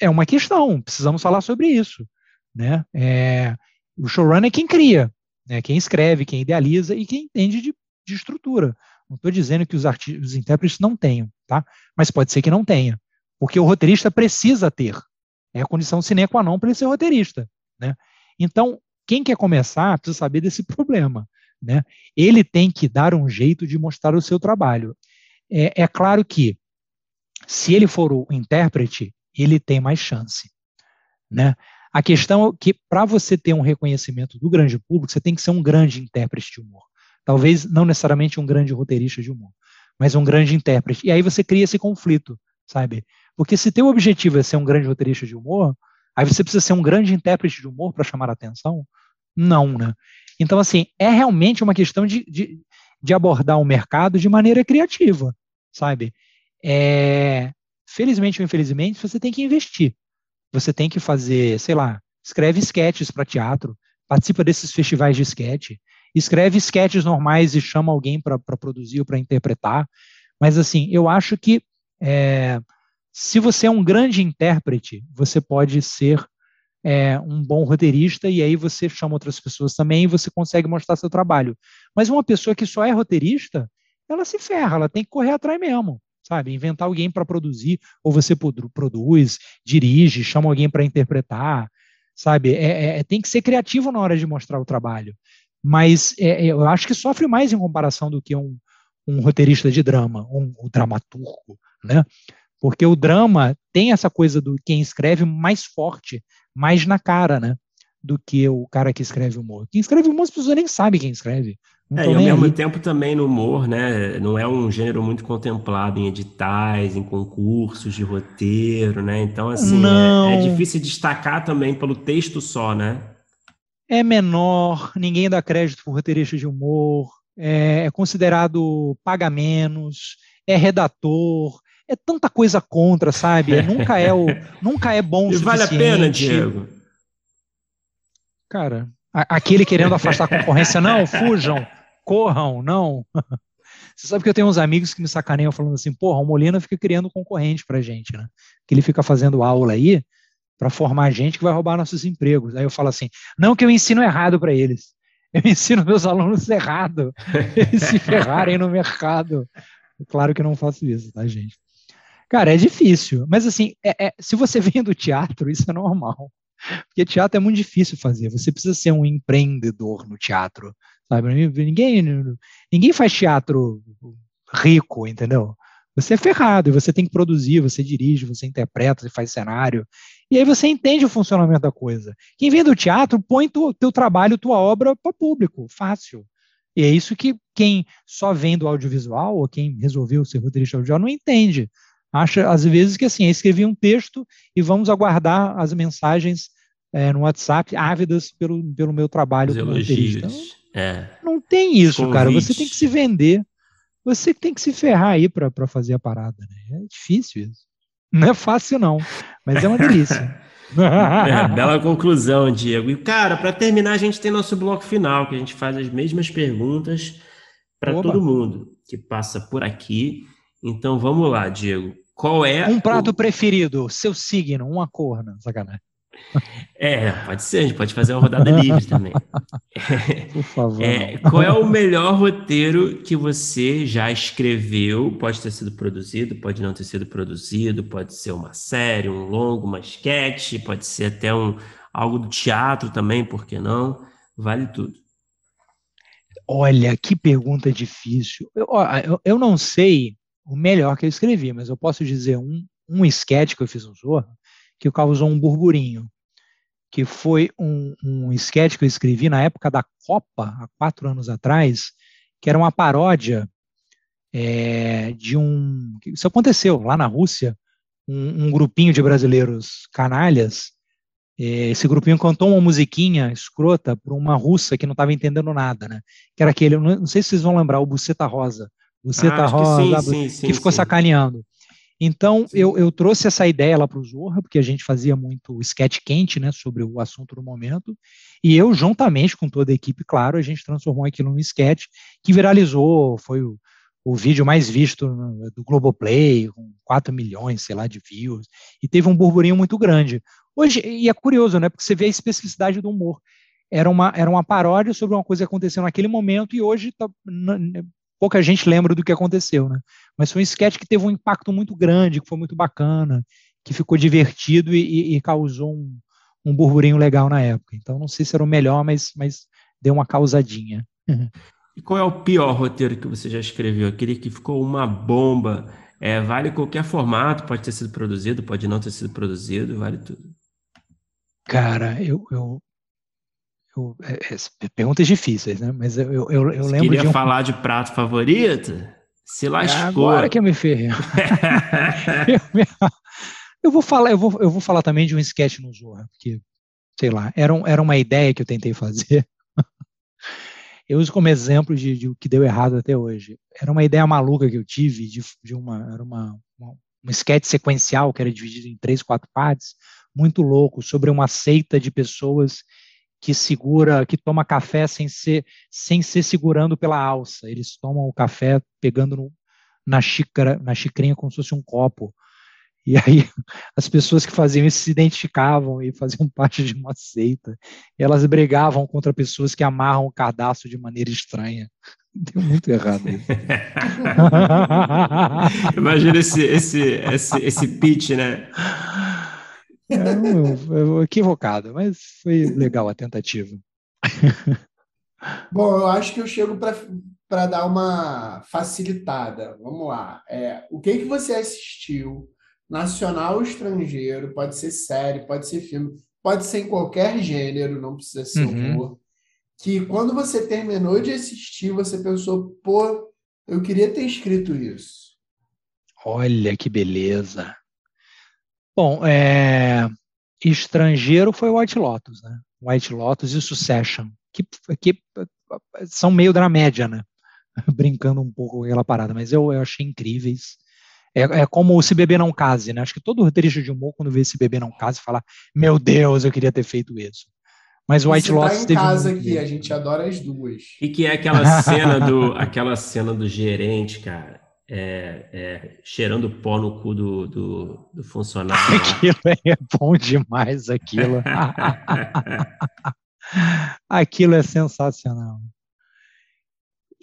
é uma questão, precisamos falar sobre isso. Né? É, o showrunner é quem cria, né? quem escreve, quem idealiza e quem entende de de estrutura. Não estou dizendo que os, os intérpretes não tenham, tá? Mas pode ser que não tenha, porque o roteirista precisa ter. É a condição sine qua non para ele ser roteirista, né? Então, quem quer começar precisa saber desse <laughs> problema, né? Ele tem que dar um jeito de mostrar o seu trabalho. É, é claro que, se ele for o intérprete, ele tem mais chance, né? A questão é que, para você ter um reconhecimento do grande público, você tem que ser um grande intérprete de humor. Talvez não necessariamente um grande roteirista de humor, mas um grande intérprete. E aí você cria esse conflito, sabe? Porque se teu objetivo é ser um grande roteirista de humor, aí você precisa ser um grande intérprete de humor para chamar a atenção? Não, né? Então, assim, é realmente uma questão de, de, de abordar o mercado de maneira criativa, sabe? É, felizmente ou infelizmente, você tem que investir. Você tem que fazer, sei lá, escreve sketches para teatro, participa desses festivais de sketch, escreve sketches normais e chama alguém para produzir ou para interpretar. Mas, assim, eu acho que é, se você é um grande intérprete, você pode ser é, um bom roteirista e aí você chama outras pessoas também e você consegue mostrar seu trabalho. Mas uma pessoa que só é roteirista, ela se ferra, ela tem que correr atrás mesmo, sabe? Inventar alguém para produzir, ou você produz, dirige, chama alguém para interpretar, sabe? É, é, é, tem que ser criativo na hora de mostrar o trabalho. Mas é, é, eu acho que sofre mais em comparação do que um, um roteirista de drama, um, um dramaturgo, né? Porque o drama tem essa coisa do quem escreve mais forte, mais na cara, né? Do que o cara que escreve humor. Quem escreve humor, as pessoas nem sabem quem escreve. É, e ao mesmo ali. tempo também no humor, né? Não é um gênero muito contemplado em editais, em concursos de roteiro, né? Então, assim, é, é, difícil destacar também pelo texto só, né? É menor, ninguém dá crédito para roteirista de humor, é, é considerado paga menos, é redator, é tanta coisa contra, sabe? <laughs> Nunca é o, nunca é bom o suficiente. vale a pena, Diego? Cara, aquele querendo afastar a concorrência, não, fujam, corram, não. <laughs> Você sabe que eu tenho uns amigos que me sacaneiam falando assim, porra, o Molina fica criando concorrente pra gente, né? Que ele fica fazendo aula aí para formar gente que vai roubar nossos empregos. Aí eu falo assim, não que eu ensino errado para eles. Eu <laughs> ensino meus alunos errado. Eles se ferrarem no mercado. Claro que eu não faço isso, tá, gente? Cara, é difícil. Mas assim, é, é, se você <laughs> vem do teatro, isso é normal. Porque teatro é muito difícil fazer. Você precisa ser um empreendedor no teatro. Sabe? Ninguém, ninguém faz teatro rico, entendeu? Você é ferrado e você tem que produzir, você dirige, você interpreta, você faz cenário. E aí você entende o funcionamento da coisa. Quem vem do teatro põe tu, teu trabalho, tua obra para público, fácil. E é isso que quem só vem do audiovisual, ou quem resolveu ser roteirista audiovisual, não entende acha às vezes que assim, escrevi um texto e vamos aguardar as mensagens é, no WhatsApp ávidas pelo, pelo meu trabalho Os como elogios. É. Não tem isso, cara. Você tem que se vender. Você tem que se ferrar aí para fazer a parada. Né? É difícil isso. Não é fácil, não. Mas é uma delícia. <laughs> é, <laughs> bela conclusão, Diego. E, cara, para terminar, a gente tem nosso bloco final, que a gente faz as mesmas perguntas para todo mundo que passa por aqui. Então vamos lá, Diego. Qual é. Um prato o... preferido, seu signo, uma cor, não, sacanagem. É, pode ser, a gente pode fazer uma rodada livre também. <laughs> Por favor. É, qual é o melhor roteiro que você já escreveu? Pode ter sido produzido, pode não ter sido produzido, pode ser uma série, um longo, uma sketch, pode ser até um, algo do teatro também, por que não? Vale tudo. Olha, que pergunta difícil. Eu, eu, eu não sei o melhor que eu escrevi, mas eu posso dizer um, um sketch que eu fiz no Zorra que causou um burburinho, que foi um, um sketch que eu escrevi na época da Copa, há quatro anos atrás, que era uma paródia é, de um. Isso aconteceu lá na Rússia, um, um grupinho de brasileiros canalhas. É, esse grupinho cantou uma musiquinha escrota para uma russa que não estava entendendo nada, né? Que era aquele, não sei se vocês vão lembrar, o Buceta Rosa. Buceta ah, Rosa, que, sim, sim, que ficou sacaneando. Então, eu, eu trouxe essa ideia lá para o Zorra, porque a gente fazia muito sketch quente, né, sobre o assunto do momento, e eu, juntamente com toda a equipe, claro, a gente transformou aquilo num sketch que viralizou, foi o, o vídeo mais visto no, do Globoplay, com 4 milhões, sei lá, de views, e teve um burburinho muito grande. Hoje, e é curioso, né, porque você vê a especificidade do humor. Era uma, era uma paródia sobre uma coisa que aconteceu naquele momento, e hoje tá, pouca gente lembra do que aconteceu, né? Mas foi um sketch que teve um impacto muito grande, que foi muito bacana, que ficou divertido e, e causou um, um burburinho legal na época. Então não sei se era o melhor, mas, mas deu uma causadinha. <laughs> E qual é o pior roteiro que você já escreveu? Aquele que ficou uma bomba. É, vale qualquer formato, pode ter sido produzido, pode não ter sido produzido, vale tudo. Cara, eu, eu, eu, é, é, perguntas difíceis, né? Mas eu, eu, eu Você lembro. Queria de um... falar de prato favorito? Se lascou. É agora que eu me ferrei. <laughs> eu, eu, vou falar, eu vou, eu vou falar também de um sketch no Zorra, porque, sei lá, era, um, era uma ideia que eu tentei fazer. <laughs> eu uso como exemplo de, de o que deu errado até hoje. Era uma ideia maluca que eu tive de, de uma, era uma, uma, um sketch sequencial que era dividido em três, quatro partes, muito louco, sobre uma seita de pessoas que segura, que toma café sem ser, sem ser segurando pela alça. Eles tomam o café pegando no, na xícara, na xicrinha como se fosse um copo. E aí <laughs> as pessoas que faziam isso se identificavam e faziam <laughs> parte de uma seita. elas brigavam contra pessoas que amarram o cadastro de maneira estranha. <laughs> Deu muito errado isso. Imagina esse, esse, esse, esse pitch, né? É, equivocado, mas foi legal a tentativa. <laughs> Bom, eu acho que eu chego para dar uma facilitada. Vamos lá. É, o que, que você assistiu nacional ou estrangeiro, pode ser série, pode ser filme, pode ser em qualquer gênero, não precisa ser uhum. humor, que quando você terminou de assistir, você pensou, pô, eu queria ter escrito isso. Olha que beleza. Bom, é... estrangeiro foi White Lotus, né? White Lotus e Succession, que, que são meio da média, né? <laughs> Brincando um pouco com aquela parada, mas eu, eu achei incríveis. É, é, como se bebê não case, né? Acho que todo roteirista de humor, quando vê esse bebê não case, fala: Meu Deus, eu queria ter feito isso. Mas o White Você Lotus tá em teve casa aqui, a gente adora as duas. E que é aquela cena do, <laughs> aquela cena do gerente, cara, é, é, cheirando pó no cu do, do, do funcionário. Aquilo é bom demais, aquilo. <laughs> aquilo é sensacional.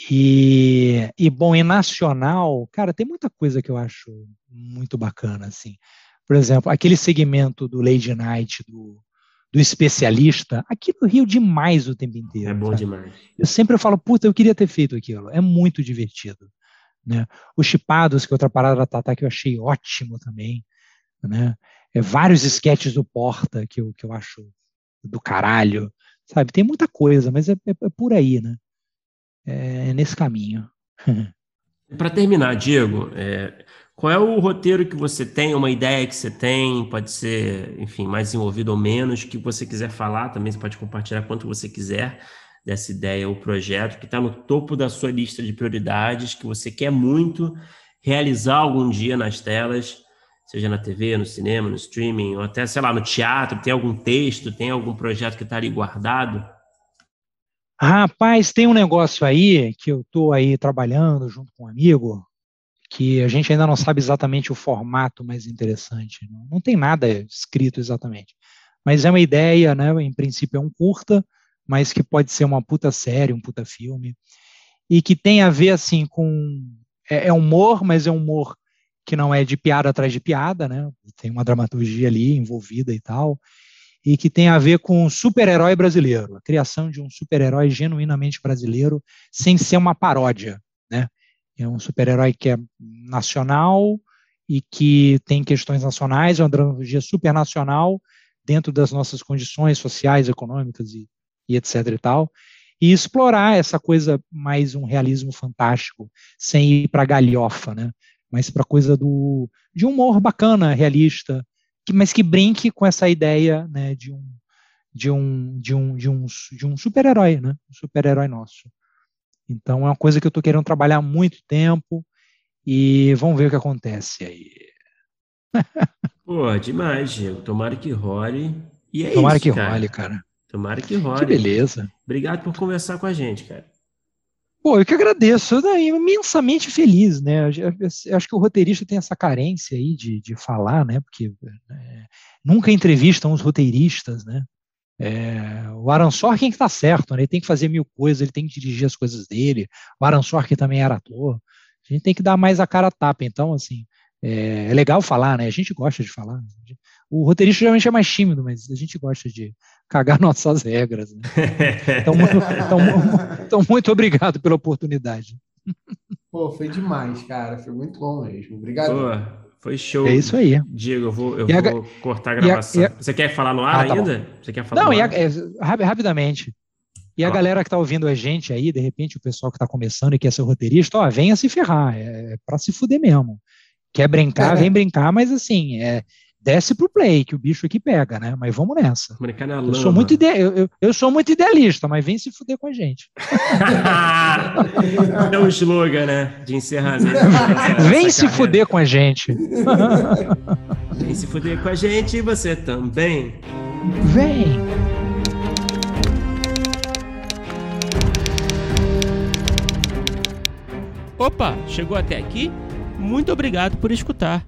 E, e, bom, em nacional, cara, tem muita coisa que eu acho muito bacana, assim. Por exemplo, aquele segmento do Lady Night, do, do especialista, aquilo riu demais o tempo inteiro. É bom sabe? demais. Eu sempre falo, puta, eu queria ter feito aquilo. É muito divertido. Né? Os Chipados, que é outra parada da Tata que eu achei ótimo também. Né? É, vários sketches do Porta que eu, que eu acho do caralho. Sabe? Tem muita coisa, mas é, é, é por aí, né? é, nesse caminho. <laughs> Para terminar, Diego, é, qual é o roteiro que você tem, uma ideia que você tem, pode ser, enfim, mais desenvolvido ou menos, que você quiser falar, também você pode compartilhar quanto você quiser dessa ideia ou projeto que está no topo da sua lista de prioridades, que você quer muito realizar algum dia nas telas, seja na TV, no cinema, no streaming, ou até, sei lá, no teatro, tem algum texto, tem algum projeto que está ali guardado? Rapaz, tem um negócio aí que eu estou aí trabalhando junto com um amigo, que a gente ainda não sabe exatamente o formato mais interessante. Não, tem nada escrito exatamente. Mas é uma ideia, né? Em princípio é um curta, mas que pode ser uma puta série, um puta filme. E que tem a ver, assim, com. É, é humor, mas é humor que não é de piada atrás de piada, né? Tem uma dramaturgia ali envolvida e tal e que tem a ver com um super-herói brasileiro, a criação de um super-herói genuinamente brasileiro, sem ser uma paródia, né? É um super-herói que é nacional e que tem questões nacionais, é uma dramaturgia supernacional dentro das nossas condições sociais, econômicas e, e etc e tal, e explorar essa coisa mais um realismo fantástico, sem ir para galhofa, né? Mas para coisa do de humor bacana, realista, que, mas que brinque com essa ideia né, de um de um de um de um, de um super-herói, né? Um super-herói nosso. Então é uma coisa que eu estou querendo trabalhar há muito tempo e vamos ver o que acontece aí. <laughs> Pô, demais, Diego. Tomara que role. E é Tomara isso, que cara. role, cara. Tomara que role. Que beleza. Obrigado por conversar com a gente, cara. Pô, eu que agradeço, eu daí, imensamente feliz, né? Eu, eu, eu, acho que o roteirista tem essa carência aí de, de falar, né? Porque é, nunca entrevistam os roteiristas, né? É, o Aaron Sorkin que tá certo, né? Ele tem que fazer mil coisas, ele tem que dirigir as coisas dele. O Aaron Sorkin também era ator. A gente tem que dar mais a cara a tapa. Então, assim, é, é legal falar, né? A gente gosta de falar. O roteirista geralmente é mais tímido, mas a gente gosta de cagar <laughs> nossas regras. Né? Então, então, então, muito obrigado pela oportunidade. Pô, foi demais, cara. Foi muito bom mesmo. Obrigado. Pô, foi show. É isso aí. Diego, eu vou, eu vou a, cortar a gravação. A, Você quer falar no ar ah, tá ainda? Bom. Você quer falar Não, no ar? É, rapidamente. E a galera que está ouvindo a gente aí, de repente, o pessoal que está começando e quer ser roteirista, ó, venha se ferrar. É, é para se fuder mesmo. Quer brincar, vem brincar, mas assim, é, desce pro play, que o bicho aqui pega, né? Mas vamos nessa. Brincar na eu sou muito ide... eu, eu, eu, sou muito idealista, mas vem se fuder com a gente. <laughs> é um slogan, né? De encerramento. vem se carreira. fuder com a gente. vem se fuder com a gente <laughs> e você também. Vem. Opa, chegou até aqui? Muito obrigado por escutar.